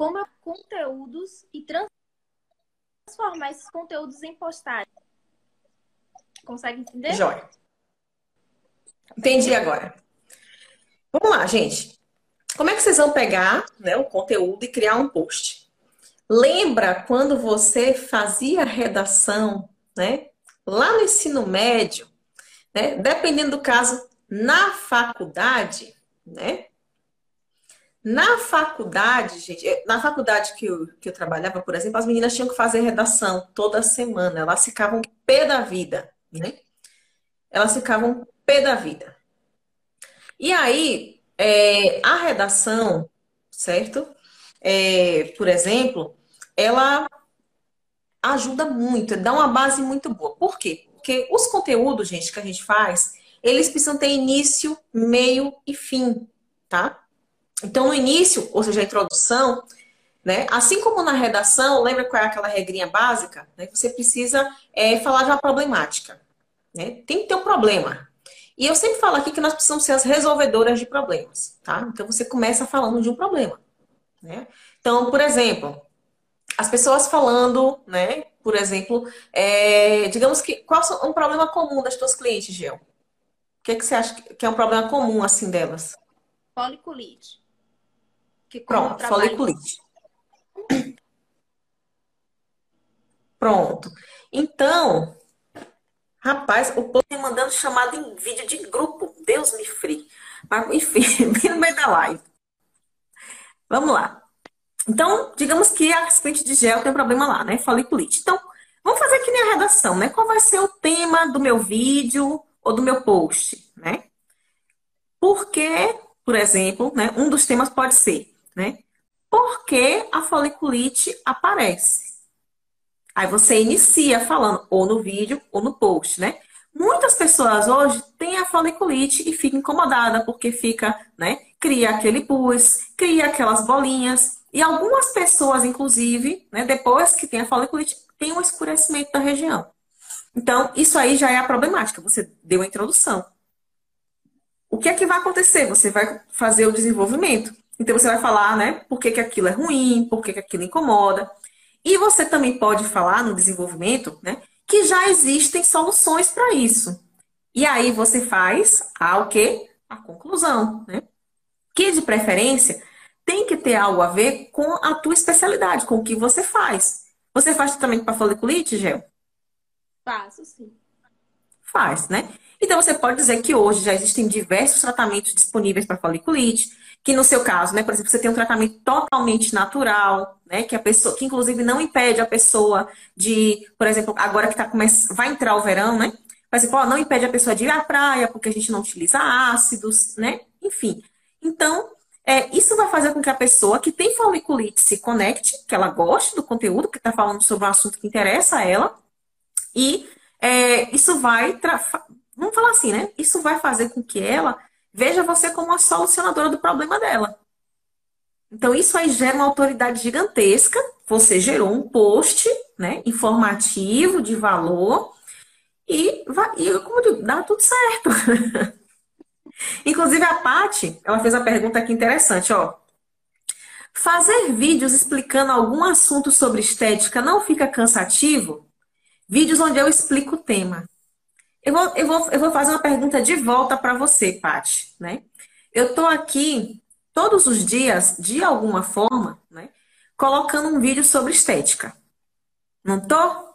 Como conteúdos e transformar esses conteúdos em postagens. Consegue entender? Jóia. Entendi agora. Vamos lá, gente. Como é que vocês vão pegar né, o conteúdo e criar um post? Lembra quando você fazia redação, né? Lá no ensino médio, né? Dependendo do caso, na faculdade, né? Na faculdade, gente, na faculdade que eu, que eu trabalhava, por exemplo, as meninas tinham que fazer redação toda semana. Elas ficavam pé da vida, né? Elas ficavam pé da vida. E aí, é, a redação, certo? É, por exemplo, ela ajuda muito, dá uma base muito boa. Por quê? Porque os conteúdos, gente, que a gente faz, eles precisam ter início, meio e fim, tá? Então, no início, ou seja, a introdução, né? Assim como na redação, lembra qual é aquela regrinha básica? Né? Você precisa é, falar de uma problemática. Né? Tem que ter um problema. E eu sempre falo aqui que nós precisamos ser as resolvedoras de problemas, tá? Então você começa falando de um problema, né? Então, por exemplo, as pessoas falando, né? Por exemplo, é, digamos que qual é um problema comum das tuas clientes, Gel? O que, é que você acha que é um problema comum assim delas? Policolite. Que Pronto, trabalho... foliculite. Pronto. Então, rapaz, o povo me mandando chamada em vídeo de grupo. Deus me free. Mas, enfim, bem no meio da live. Vamos lá. Então, digamos que a cliente de gel tem problema lá, né? Foliculite. Então, vamos fazer aqui na redação, né? Qual vai ser o tema do meu vídeo ou do meu post, né? Porque, por exemplo, né, um dos temas pode ser né? Por que a foliculite aparece? Aí você inicia falando ou no vídeo ou no post, né? Muitas pessoas hoje têm a foliculite e ficam incomodadas porque fica, né? Cria aquele pus, cria aquelas bolinhas. E algumas pessoas, inclusive, né, depois que tem a foliculite, tem um escurecimento da região. Então, isso aí já é a problemática. Você deu a introdução. O que é que vai acontecer? Você vai fazer o desenvolvimento. Então você vai falar, né, por que, que aquilo é ruim, por que, que aquilo incomoda. E você também pode falar no desenvolvimento, né, que já existem soluções para isso. E aí você faz a o quê? A conclusão, né? Que de preferência tem que ter algo a ver com a tua especialidade, com o que você faz. Você faz tratamento para foliculite, Gel? Faço, sim. Faz, né? Então você pode dizer que hoje já existem diversos tratamentos disponíveis para foliculite, que no seu caso, né, por exemplo, você tem um tratamento totalmente natural, né, que a pessoa, que inclusive não impede a pessoa de, por exemplo, agora que tá começando, vai entrar o verão, né? Exemplo, ó, não impede a pessoa de ir à praia porque a gente não utiliza ácidos, né? Enfim. Então, é, isso vai fazer com que a pessoa que tem foliculite se conecte, que ela goste do conteúdo, que está falando sobre um assunto que interessa a ela, e é, isso vai, vamos falar assim, né? Isso vai fazer com que ela veja você como a solucionadora do problema dela. Então, isso aí gera uma autoridade gigantesca. Você gerou um post né, informativo, de valor, e, e como digo, dá tudo certo. Inclusive, a Paty, ela fez uma pergunta aqui interessante, ó. Fazer vídeos explicando algum assunto sobre estética não fica cansativo? Vídeos onde eu explico o tema. Eu vou, eu vou, eu vou fazer uma pergunta de volta para você, Paty, né? Eu tô aqui todos os dias, de alguma forma, né, colocando um vídeo sobre estética. Não tô?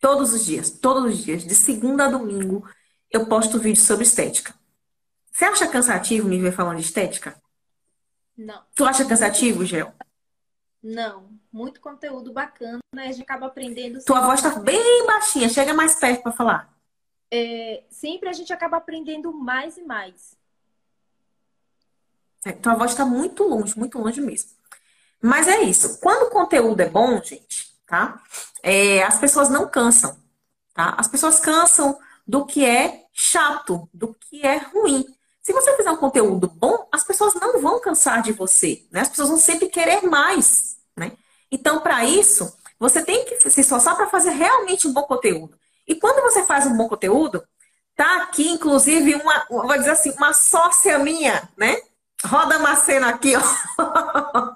Todos os dias, todos os dias, de segunda a domingo, eu posto vídeo sobre estética. Você acha cansativo me ver falando de estética? Não. Tu acha cansativo, Gel? Não. Muito conteúdo bacana, a gente acaba aprendendo. Tua voz tá bem baixinha, chega mais perto para falar é, sempre a gente acaba aprendendo mais e mais. É, tua voz está muito longe, muito longe mesmo. Mas é isso. Quando o conteúdo é bom, gente, tá? É, as pessoas não cansam, tá? As pessoas cansam do que é chato, do que é ruim. Se você fizer um conteúdo bom, as pessoas não vão cansar de você, né? As pessoas vão sempre querer mais, né? Então, para isso, você tem que se esforçar para fazer realmente um bom conteúdo. E quando você faz um bom conteúdo, tá aqui, inclusive, uma, vou dizer assim, uma sócia minha, né? Roda Maceno aqui, ó.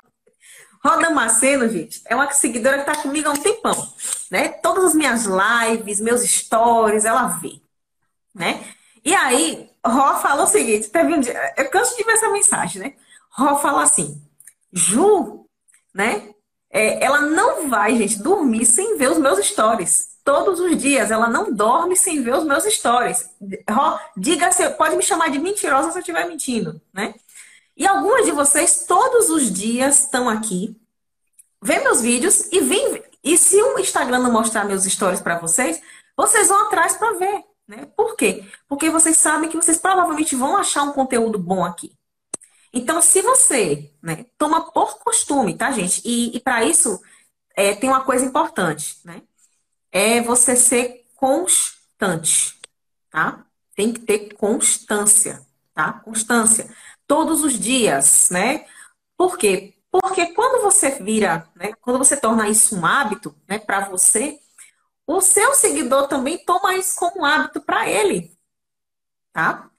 Roda Maceno, gente, é uma seguidora que tá comigo há um tempão, né? Todas as minhas lives, meus stories, ela vê, né? E aí, Ró falou o seguinte, teve um dia, eu canso de ver essa mensagem, né? Ró fala assim, Ju, né? É, ela não vai, gente, dormir sem ver os meus stories todos os dias. Ela não dorme sem ver os meus stories. Diga se pode me chamar de mentirosa se eu estiver mentindo, né? E algumas de vocês todos os dias estão aqui, vê meus vídeos e vem. E se o Instagram não mostrar meus stories para vocês, vocês vão atrás para ver, né? Por quê? Porque vocês sabem que vocês provavelmente vão achar um conteúdo bom aqui. Então, se você né, toma por costume, tá, gente? E, e para isso é, tem uma coisa importante, né? É você ser constante, tá? Tem que ter constância, tá? Constância. Todos os dias, né? Por quê? Porque quando você vira, né? Quando você torna isso um hábito, né? Para você, o seu seguidor também toma isso como hábito para ele, tá?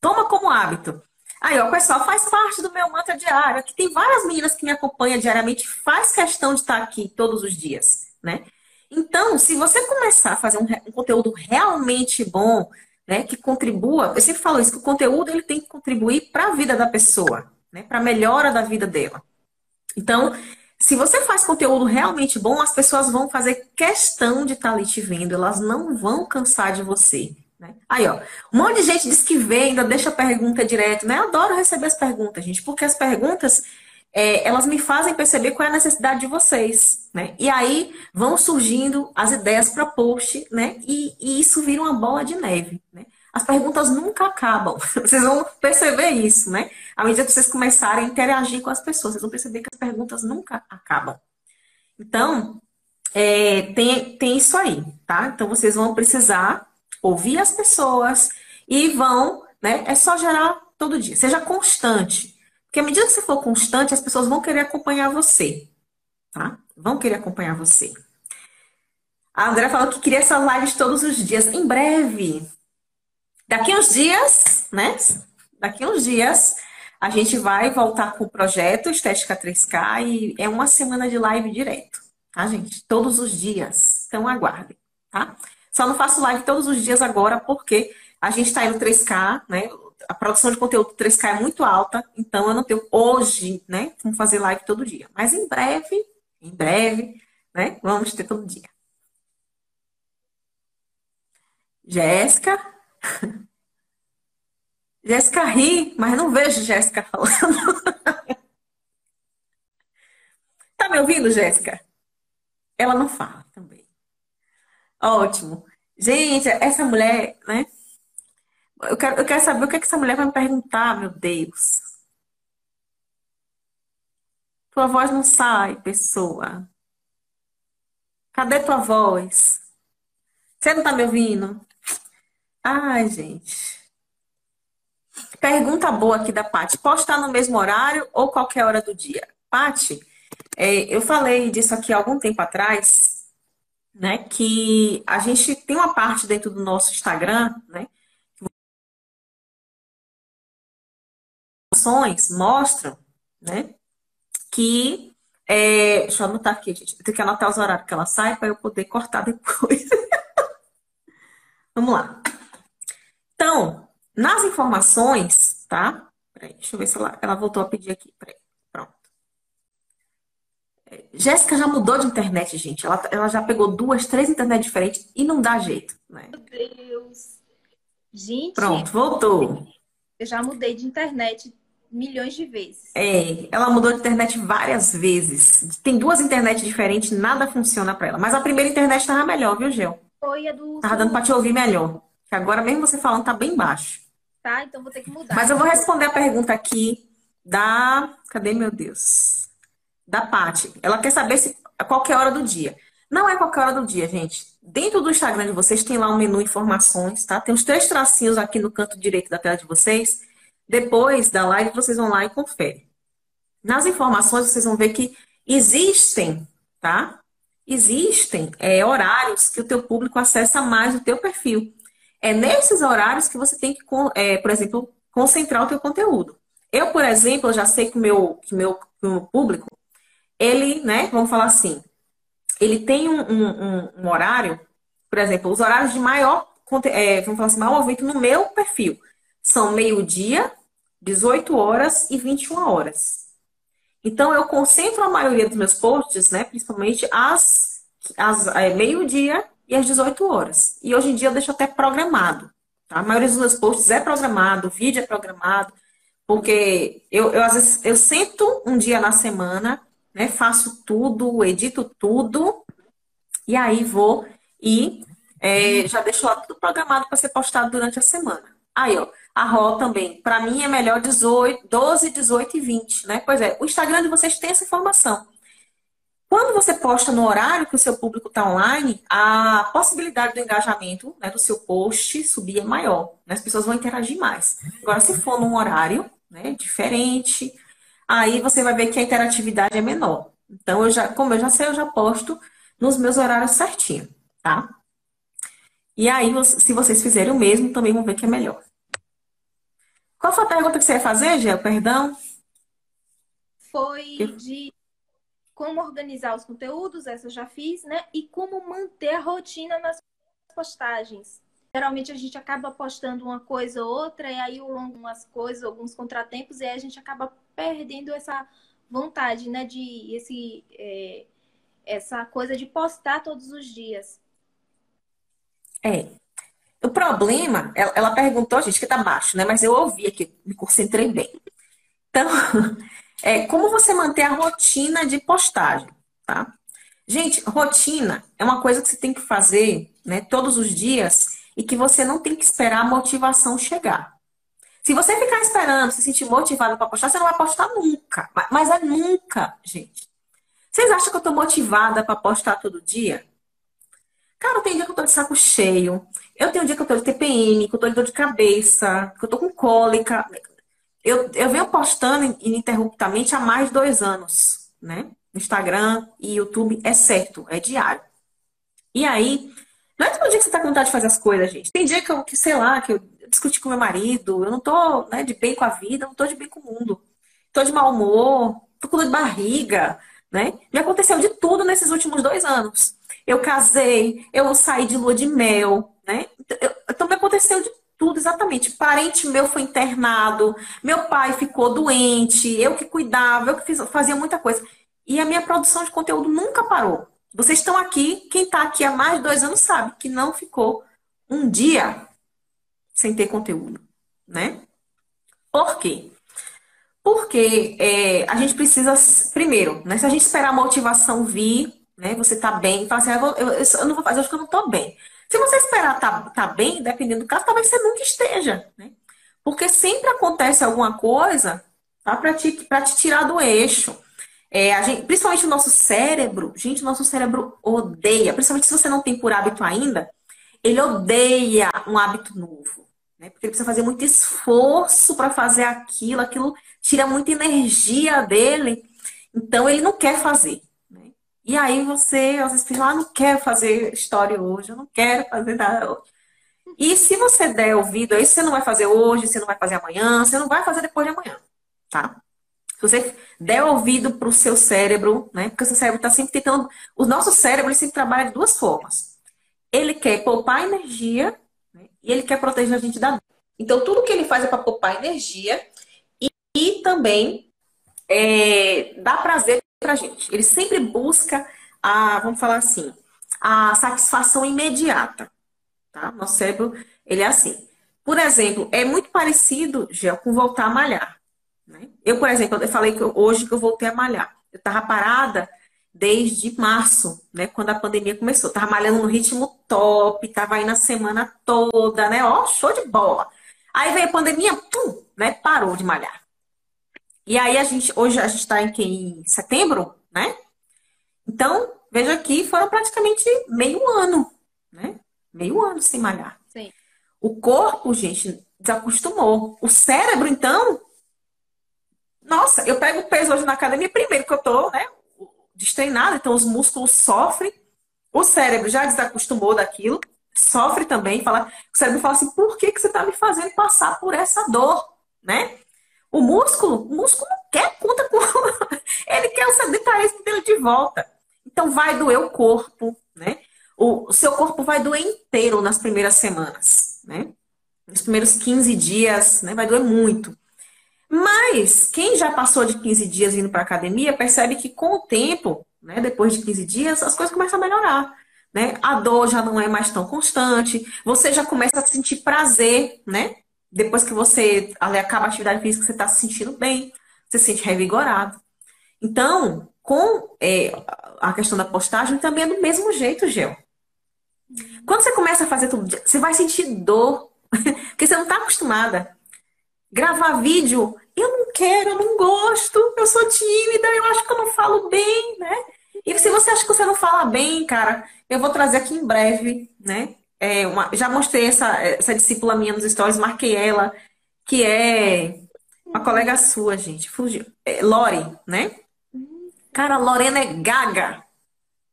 Toma como hábito. Aí, ó, pessoal, faz parte do meu mantra diário. Aqui tem várias meninas que me acompanham diariamente, faz questão de estar aqui todos os dias, né? Então, se você começar a fazer um, um conteúdo realmente bom, né, que contribua, eu sempre falo isso, que o conteúdo ele tem que contribuir para a vida da pessoa, né, para a melhora da vida dela. Então, se você faz conteúdo realmente bom, as pessoas vão fazer questão de estar tá ali te vendo, elas não vão cansar de você. Né? Aí, ó, um monte de gente diz que vê, ainda deixa a pergunta direto, né? Eu adoro receber as perguntas, gente, porque as perguntas é, elas me fazem perceber qual é a necessidade de vocês, né? E aí vão surgindo as ideias para post, né? E, e, isso vira uma bola de neve, né? As perguntas nunca acabam. Vocês vão perceber isso, né? À medida que vocês começarem a interagir com as pessoas, vocês vão perceber que as perguntas nunca acabam. Então, é, tem, tem isso aí, tá? Então vocês vão precisar ouvir as pessoas e vão, né? É só gerar todo dia. Seja constante. Porque à medida que você for constante, as pessoas vão querer acompanhar você. Tá? Vão querer acompanhar você. A André falou que queria essas lives todos os dias. Em breve. Daqui uns dias, né? Daqui uns dias, a gente vai voltar com o projeto Estética 3K e é uma semana de live direto. Tá, gente? Todos os dias. Então aguardem, tá? Só não faço live todos os dias agora porque A gente está indo 3K, né? A produção de conteúdo 3K é muito alta, então eu não tenho hoje, né? Vamos fazer live todo dia. Mas em breve, em breve, né? Vamos ter todo dia. Jéssica. Jéssica ri, mas não vejo Jéssica falando. tá me ouvindo, Jéssica? Ela não fala também. Ótimo. Gente, essa mulher, né? Eu quero, eu quero saber o que, é que essa mulher vai me perguntar, meu Deus. Tua voz não sai, pessoa. Cadê tua voz? Você não tá me ouvindo? Ai, gente. Pergunta boa aqui da Paty. Postar no mesmo horário ou qualquer hora do dia? Paty, é, eu falei disso aqui há algum tempo atrás, né? Que a gente tem uma parte dentro do nosso Instagram, né? Mostram, né? Que é, deixa eu anotar aqui, gente. Eu tenho que anotar os horários que ela sai para eu poder cortar depois. Vamos lá. Então, nas informações, tá? Peraí, deixa eu ver se ela, ela voltou a pedir aqui. Peraí, pronto. Jéssica já mudou de internet, gente. Ela, ela já pegou duas, três internet diferentes e não dá jeito, né? Meu Deus. Gente. Pronto, voltou. Eu já mudei de internet milhões de vezes. É, ela mudou de internet várias vezes. Tem duas internets diferentes, nada funciona para ela. Mas a primeira internet tava melhor, viu, Gel? Foi a do. Tava dando para te ouvir melhor. Que agora mesmo você falando tá bem baixo. Tá, então vou ter que mudar. Mas eu vou responder a pergunta aqui da. Cadê meu Deus? Da Paty. Ela quer saber se a qualquer hora do dia. Não é qualquer hora do dia, gente. Dentro do Instagram de vocês tem lá um menu informações, tá? Tem os três tracinhos aqui no canto direito da tela de vocês. Depois da live, vocês vão lá e conferem. Nas informações, vocês vão ver que existem, tá? Existem é, horários que o teu público acessa mais o teu perfil. É nesses horários que você tem que, é, por exemplo, concentrar o teu conteúdo. Eu, por exemplo, já sei que o meu, que meu, meu público, ele, né, vamos falar assim, ele tem um, um, um horário, por exemplo, os horários de maior, é, vamos falar assim, maior movimento no meu perfil são meio-dia, 18 horas e 21 horas. Então, eu concentro a maioria dos meus posts, né, principalmente às, às é, meio-dia e às 18 horas. E hoje em dia eu deixo até programado. Tá? A maioria dos meus posts é programado, o vídeo é programado, porque eu, eu às vezes eu sento um dia na semana, né, faço tudo, edito tudo, e aí vou e é, já deixo lá tudo programado para ser postado durante a semana. Aí, ó, a RO também. Para mim é melhor 18, 12, 18 e 20, né? Pois é, o Instagram de vocês tem essa informação. Quando você posta no horário que o seu público está online, a possibilidade do engajamento né, do seu post subir é maior. Né? As pessoas vão interagir mais. Agora, se for num horário né, diferente, aí você vai ver que a interatividade é menor. Então, eu já, como eu já sei, eu já posto nos meus horários certinho, tá? E aí, se vocês fizerem o mesmo, também vão ver que é melhor. Qual foi a pergunta que você ia fazer, Gel? Perdão? Foi de como organizar os conteúdos, essa eu já fiz, né? E como manter a rotina nas postagens. Geralmente a gente acaba postando uma coisa ou outra, e aí ao longo umas coisas, alguns contratempos, e aí a gente acaba perdendo essa vontade, né? De esse, é, essa coisa de postar todos os dias. É. O problema, ela, ela perguntou, gente, que tá baixo, né? Mas eu ouvi aqui, me concentrei bem. Então, é, como você manter a rotina de postagem, tá? Gente, rotina é uma coisa que você tem que fazer né, todos os dias e que você não tem que esperar a motivação chegar. Se você ficar esperando, se sentir motivado para postar, você não vai postar nunca. Mas é nunca, gente. Vocês acham que eu estou motivada para postar todo dia? Cara, tem dia que eu tô de saco cheio. Eu tenho dia que eu de TPM, que eu tô de dor de cabeça, que eu tô com cólica. Eu, eu venho postando ininterruptamente há mais de dois anos, né? Instagram e YouTube é certo, é diário. E aí, não é todo dia que você tá com vontade de fazer as coisas, gente. Tem dia que eu, que, sei lá, que eu discuti com meu marido, eu não tô né, de bem com a vida, não tô de bem com o mundo. Tô de mau humor, tô com dor de barriga, né? Me aconteceu de tudo nesses últimos dois anos. Eu casei, eu saí de lua de mel, né? Então, me aconteceu de tudo exatamente. Parente meu foi internado, meu pai ficou doente, eu que cuidava, eu que fiz, fazia muita coisa. E a minha produção de conteúdo nunca parou. Vocês estão aqui, quem está aqui há mais de dois anos sabe que não ficou um dia sem ter conteúdo, né? Por quê? Porque é, a gente precisa, primeiro, né, se a gente esperar a motivação vir, né, você tá bem, fala assim, ah, eu, eu, eu, não vou fazer, acho que eu não tô bem. Se você esperar tá, tá bem, dependendo do caso, talvez você nunca esteja, né? Porque sempre acontece alguma coisa tá, para te, te tirar do eixo. É, gente, principalmente o nosso cérebro, gente, o nosso cérebro odeia, principalmente se você não tem por hábito ainda, ele odeia um hábito novo. Né? Porque ele precisa fazer muito esforço para fazer aquilo, aquilo tira muita energia dele, então ele não quer fazer. E aí você, às vezes, pensa, ah, não quero fazer história hoje, eu não quero fazer nada hoje. E se você der ouvido a isso, você não vai fazer hoje, você não vai fazer amanhã, você não vai fazer depois de amanhã, tá? Se você der ouvido para o seu cérebro, né? Porque o seu cérebro está sempre tentando. O nosso cérebro ele sempre trabalha de duas formas. Ele quer poupar energia né? e ele quer proteger a gente da dor. Então, tudo que ele faz é para poupar energia e, e também é, prazer para a gente. Ele sempre busca a, vamos falar assim, a satisfação imediata. Tá? Nosso cérebro, ele é assim. Por exemplo, é muito parecido, Gel, com voltar a malhar. Né? Eu, por exemplo, eu falei que eu, hoje que eu voltei a malhar. Eu estava parada desde março, né? Quando a pandemia começou. Estava malhando no ritmo top, estava aí na semana toda, né? Ó, show de bola. Aí veio a pandemia, pum, né? Parou de malhar. E aí a gente, hoje a gente está em, em setembro, né? Então, veja aqui, foram praticamente meio ano, né? Meio ano sem malhar. Sim. O corpo, gente, desacostumou. O cérebro, então, nossa, eu pego peso hoje na academia, primeiro que eu tô, né, destreinada, então os músculos sofrem, o cérebro já desacostumou daquilo, sofre também, fala, o cérebro fala assim, por que, que você está me fazendo passar por essa dor, né? O músculo, o músculo quer conta com. ele quer o sedentarismo dele de volta. Então vai doer o corpo, né? O, o seu corpo vai doer inteiro nas primeiras semanas, né? Nos primeiros 15 dias, né? Vai doer muito. Mas quem já passou de 15 dias indo para academia percebe que com o tempo, né, depois de 15 dias, as coisas começam a melhorar. Né? A dor já não é mais tão constante, você já começa a sentir prazer, né? Depois que você acaba a atividade física, você está se sentindo bem, você se sente revigorado. Então, com é, a questão da postagem, também é do mesmo jeito, Gel. Quando você começa a fazer tudo, você vai sentir dor, porque você não está acostumada. Gravar vídeo, eu não quero, eu não gosto, eu sou tímida, eu acho que eu não falo bem, né? E se você acha que você não fala bem, cara, eu vou trazer aqui em breve, né? É uma, já mostrei essa, essa discípula minha nos stories, marquei ela, que é uma colega sua, gente. Fugiu. É, Lore, né? Cara, Lorena é gaga.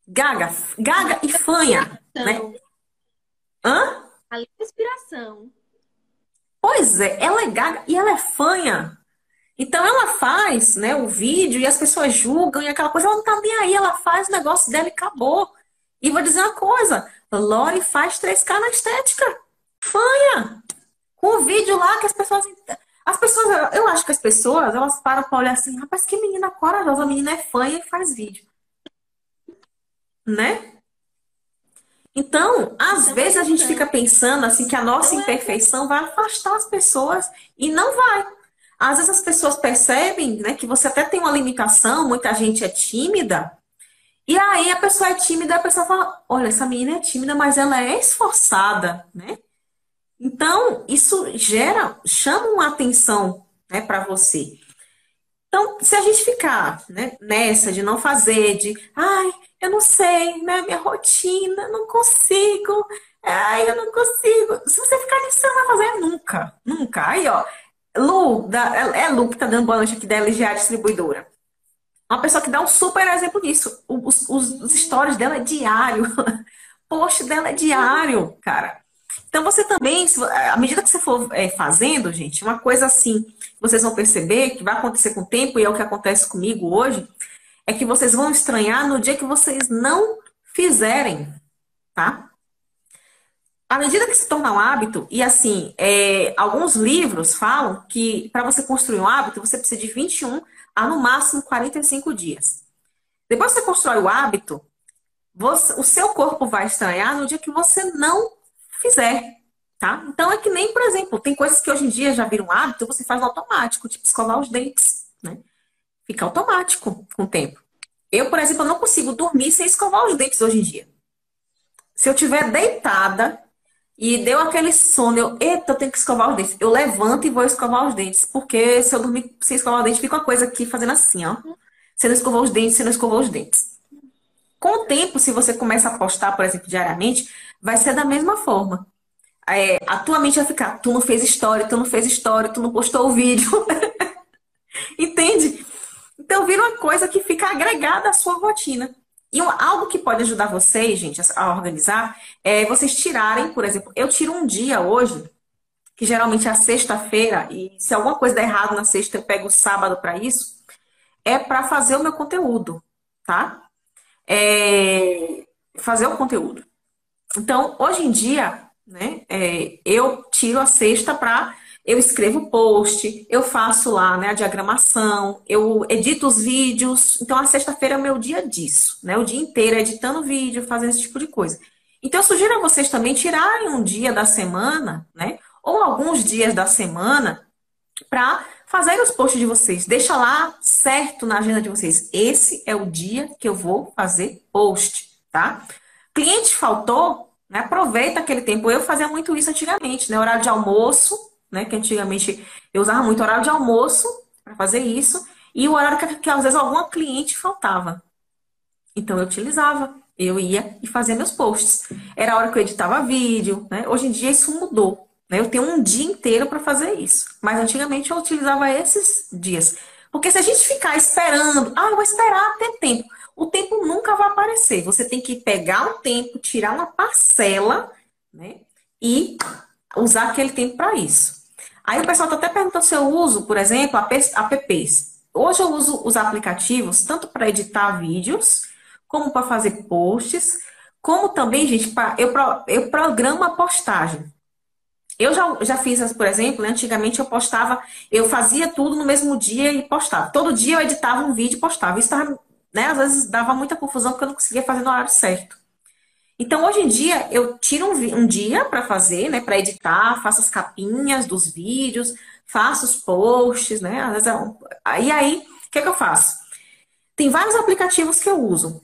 Gaga. Gaga e fanha, né? Hã? A inspiração. Pois é, ela é gaga e ela é fanha. Então ela faz né, o vídeo e as pessoas julgam e aquela coisa, ela não tá nem aí, ela faz o negócio dela e acabou. E vou dizer uma coisa, Lori faz 3K na estética. Fanha! Com o vídeo lá que as pessoas. As pessoas, eu acho que as pessoas, elas param pra olhar assim, rapaz, que menina corajosa, a menina é fanha e faz vídeo. Né? Então, às vezes a gente fica pensando assim que a nossa é imperfeição vai afastar as pessoas e não vai. Às vezes as pessoas percebem né, que você até tem uma limitação, muita gente é tímida, e aí a pessoa é tímida, a pessoa fala: olha, essa menina é tímida, mas ela é esforçada, né? Então, isso gera, chama uma atenção né, para você. Então, se a gente ficar né, nessa de não fazer, de ai, eu não sei, né? Minha rotina, não consigo. Ai, eu não consigo. Se você ficar nisso, você não vai fazer nunca. Nunca. Aí, ó. Lu, da, é, é Lu que tá dando boa noite aqui da LGA Distribuidora. Uma pessoa que dá um super exemplo nisso. Os, os, os stories dela é diário. Post dela é diário, cara. Então você também, à medida que você for é, fazendo, gente, uma coisa assim, vocês vão perceber que vai acontecer com o tempo, e é o que acontece comigo hoje, é que vocês vão estranhar no dia que vocês não fizerem, tá? à medida que se torna um hábito, e assim, é, alguns livros falam que para você construir um hábito, você precisa de 21 a no máximo 45 dias. Depois que você constrói o hábito, você, o seu corpo vai estranhar no dia que você não fizer. Tá? Então é que nem, por exemplo, tem coisas que hoje em dia já viram hábito, você faz automático, tipo escovar os dentes, né? Fica automático com o tempo. Eu, por exemplo, não consigo dormir sem escovar os dentes hoje em dia. Se eu tiver deitada e deu aquele sono, eu, eita, eu tenho que escovar os dentes. Eu levanto e vou escovar os dentes. Porque se eu dormir sem escovar os dentes, fica uma coisa aqui fazendo assim, ó. Você não escovou os dentes, você não escovou os dentes. Com o tempo, se você começa a postar, por exemplo, diariamente, vai ser da mesma forma. É, a tua mente vai ficar, tu não fez história, tu não fez história, tu não postou o vídeo. Entende? Então vira uma coisa que fica agregada à sua rotina. E algo que pode ajudar vocês, gente, a organizar, é vocês tirarem, por exemplo, eu tiro um dia hoje, que geralmente é a sexta-feira, e se alguma coisa der errado na sexta, eu pego o sábado para isso, é para fazer o meu conteúdo, tá? É fazer o conteúdo. Então, hoje em dia, né, é, eu tiro a sexta para eu escrevo post, eu faço lá né, a diagramação, eu edito os vídeos. Então, a sexta-feira é o meu dia disso, né? O dia inteiro editando vídeo, fazendo esse tipo de coisa. Então, eu sugiro a vocês também tirarem um dia da semana, né? Ou alguns dias da semana para fazer os posts de vocês. Deixa lá certo na agenda de vocês. Esse é o dia que eu vou fazer post, tá? Cliente faltou, né? Aproveita aquele tempo. Eu fazia muito isso antigamente, né? Horário de almoço, né? Que antigamente eu usava muito horário de almoço para fazer isso, e o horário que, que às vezes alguma cliente faltava. Então eu utilizava, eu ia e fazia meus posts. Era a hora que eu editava vídeo, né? Hoje em dia isso mudou. Né? Eu tenho um dia inteiro para fazer isso. Mas antigamente eu utilizava esses dias. Porque se a gente ficar esperando, ah, eu vou esperar ter tempo. O tempo nunca vai aparecer. Você tem que pegar um tempo, tirar uma parcela, né? E usar aquele tempo para isso. Aí o pessoal está até perguntando se eu uso, por exemplo, apps. Hoje eu uso os aplicativos tanto para editar vídeos, como para fazer posts, como também, gente, pra, eu, eu programo a postagem. Eu já, já fiz, por exemplo, né, antigamente eu postava, eu fazia tudo no mesmo dia e postava. Todo dia eu editava um vídeo e postava. Isso tava, né, às vezes dava muita confusão porque eu não conseguia fazer no horário certo. Então, hoje em dia, eu tiro um, um dia para fazer, né, para editar, faço as capinhas dos vídeos, faço os posts, né? Vezes é. E aí, o que, é que eu faço? Tem vários aplicativos que eu uso.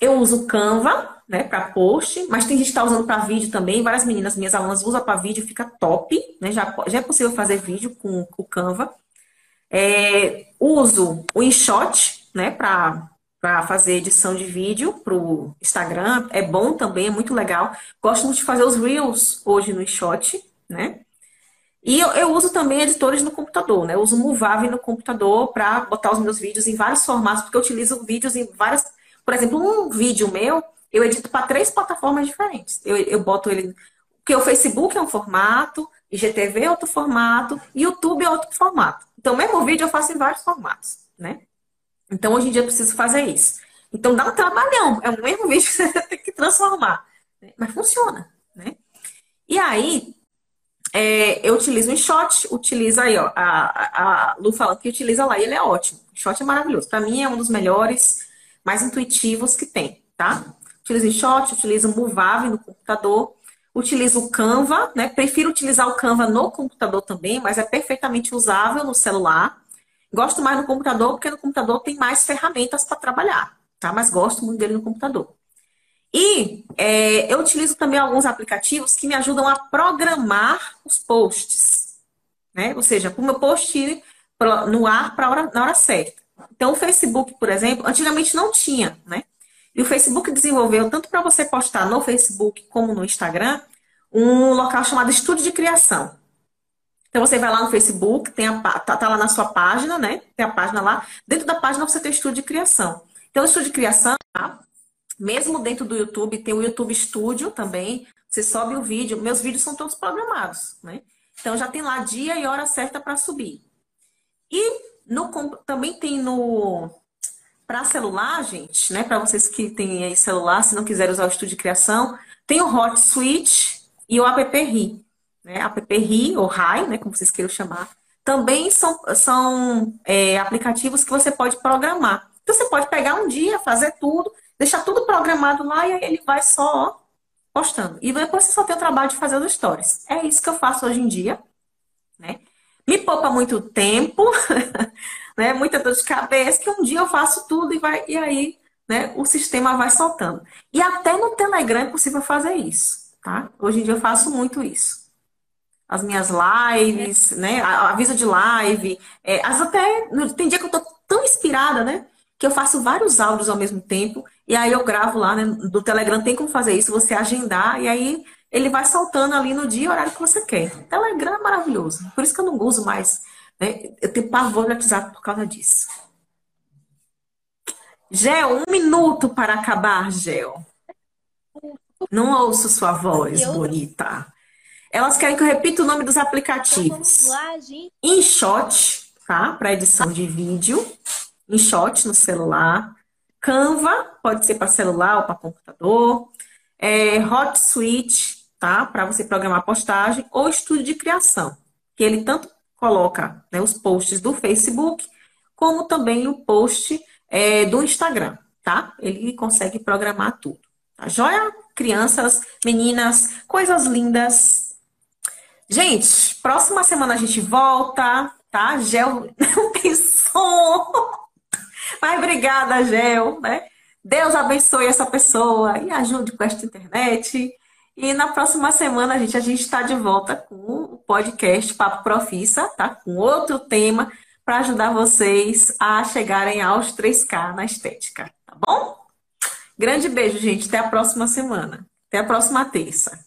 Eu uso Canva, né, para post, mas tem gente que está usando para vídeo também. Várias meninas, minhas alunas, usam para vídeo, fica top, né? Já, já é possível fazer vídeo com o Canva. É, uso o InShot, né, para para fazer edição de vídeo para o Instagram. É bom também, é muito legal. Gosto muito de fazer os Reels hoje no Shot, né? E eu, eu, uso também editores no computador, né? Eu uso o Movave no computador para botar os meus vídeos em vários formatos, porque eu utilizo vídeos em várias. Por exemplo, um vídeo meu, eu edito para três plataformas diferentes. Eu, eu boto ele. Porque o Facebook é um formato, IGTV é outro formato, YouTube é outro formato. Então, mesmo vídeo eu faço em vários formatos, né? Então, hoje em dia, eu preciso fazer isso. Então, dá um trabalhão. É o mesmo vídeo que você tem que transformar. Né? Mas funciona, né? E aí, é, eu utilizo um shot, utiliza aí, ó, a, a Lu falando que utiliza lá, e ele é ótimo. O shot é maravilhoso. Para mim, é um dos melhores, mais intuitivos que tem, tá? Utilizo o shot, utilizo o Movave no computador, utilizo o Canva, né? Prefiro utilizar o Canva no computador também, mas é perfeitamente usável no celular. Gosto mais no computador porque no computador tem mais ferramentas para trabalhar, tá? Mas gosto muito dele no computador. E é, eu utilizo também alguns aplicativos que me ajudam a programar os posts, né? Ou seja, para o meu post ir no ar para hora, na hora certa. Então, o Facebook, por exemplo, antigamente não tinha, né? E o Facebook desenvolveu, tanto para você postar no Facebook como no Instagram, um local chamado Estúdio de Criação. Então você vai lá no Facebook, tem a, tá, tá, lá na sua página, né? Tem a página lá. Dentro da página você tem o estúdio de criação. Então, o estúdio de criação, tá? mesmo dentro do YouTube, tem o YouTube Studio também. Você sobe o vídeo. Meus vídeos são todos programados, né? Então já tem lá dia e hora certa para subir. E no, também tem no para celular, gente, né? Para vocês que têm aí celular, se não quiserem usar o estúdio de criação, tem o Hot Switch e o app RI. Né? App RI, ou RAI, né? como vocês queiram chamar, também são, são é, aplicativos que você pode programar. Então, você pode pegar um dia, fazer tudo, deixar tudo programado lá e aí ele vai só postando. E depois você só tem o trabalho de fazer os stories. É isso que eu faço hoje em dia. Né? Me poupa muito tempo, né? muita dor de cabeça, que um dia eu faço tudo e, vai, e aí né, o sistema vai soltando. E até no Telegram é possível fazer isso. Tá? Hoje em dia eu faço muito isso as minhas lives, né? Aviso de live. É, as até. Tem dia que eu tô tão inspirada, né? Que eu faço vários áudios ao mesmo tempo. E aí eu gravo lá, né? Do Telegram tem como fazer isso, você agendar, e aí ele vai saltando ali no dia e horário que você quer. Telegram é maravilhoso. Por isso que eu não uso mais. Né? Eu tenho pavor de WhatsApp por causa disso. Gel, um minuto para acabar, Gel. Não ouço sua voz, bonita. Elas querem que eu repita o nome dos aplicativos. Então, InShot, tá? Para edição de vídeo. InShot no celular. Canva, pode ser para celular ou para computador. É, HotSuite, tá? Para você programar postagem. Ou Estúdio de Criação, que ele tanto coloca né, os posts do Facebook, como também o post é, do Instagram, tá? Ele consegue programar tudo. Tá joia? Crianças, meninas, coisas lindas, Gente, próxima semana a gente volta, tá? Gel não tem som. Mas obrigada, Gel, né? Deus abençoe essa pessoa e ajude com esta internet. E na próxima semana, gente, a gente está de volta com o podcast Papo Profissa, tá? Com outro tema para ajudar vocês a chegarem aos 3K na estética, tá bom? Grande beijo, gente. Até a próxima semana. Até a próxima terça.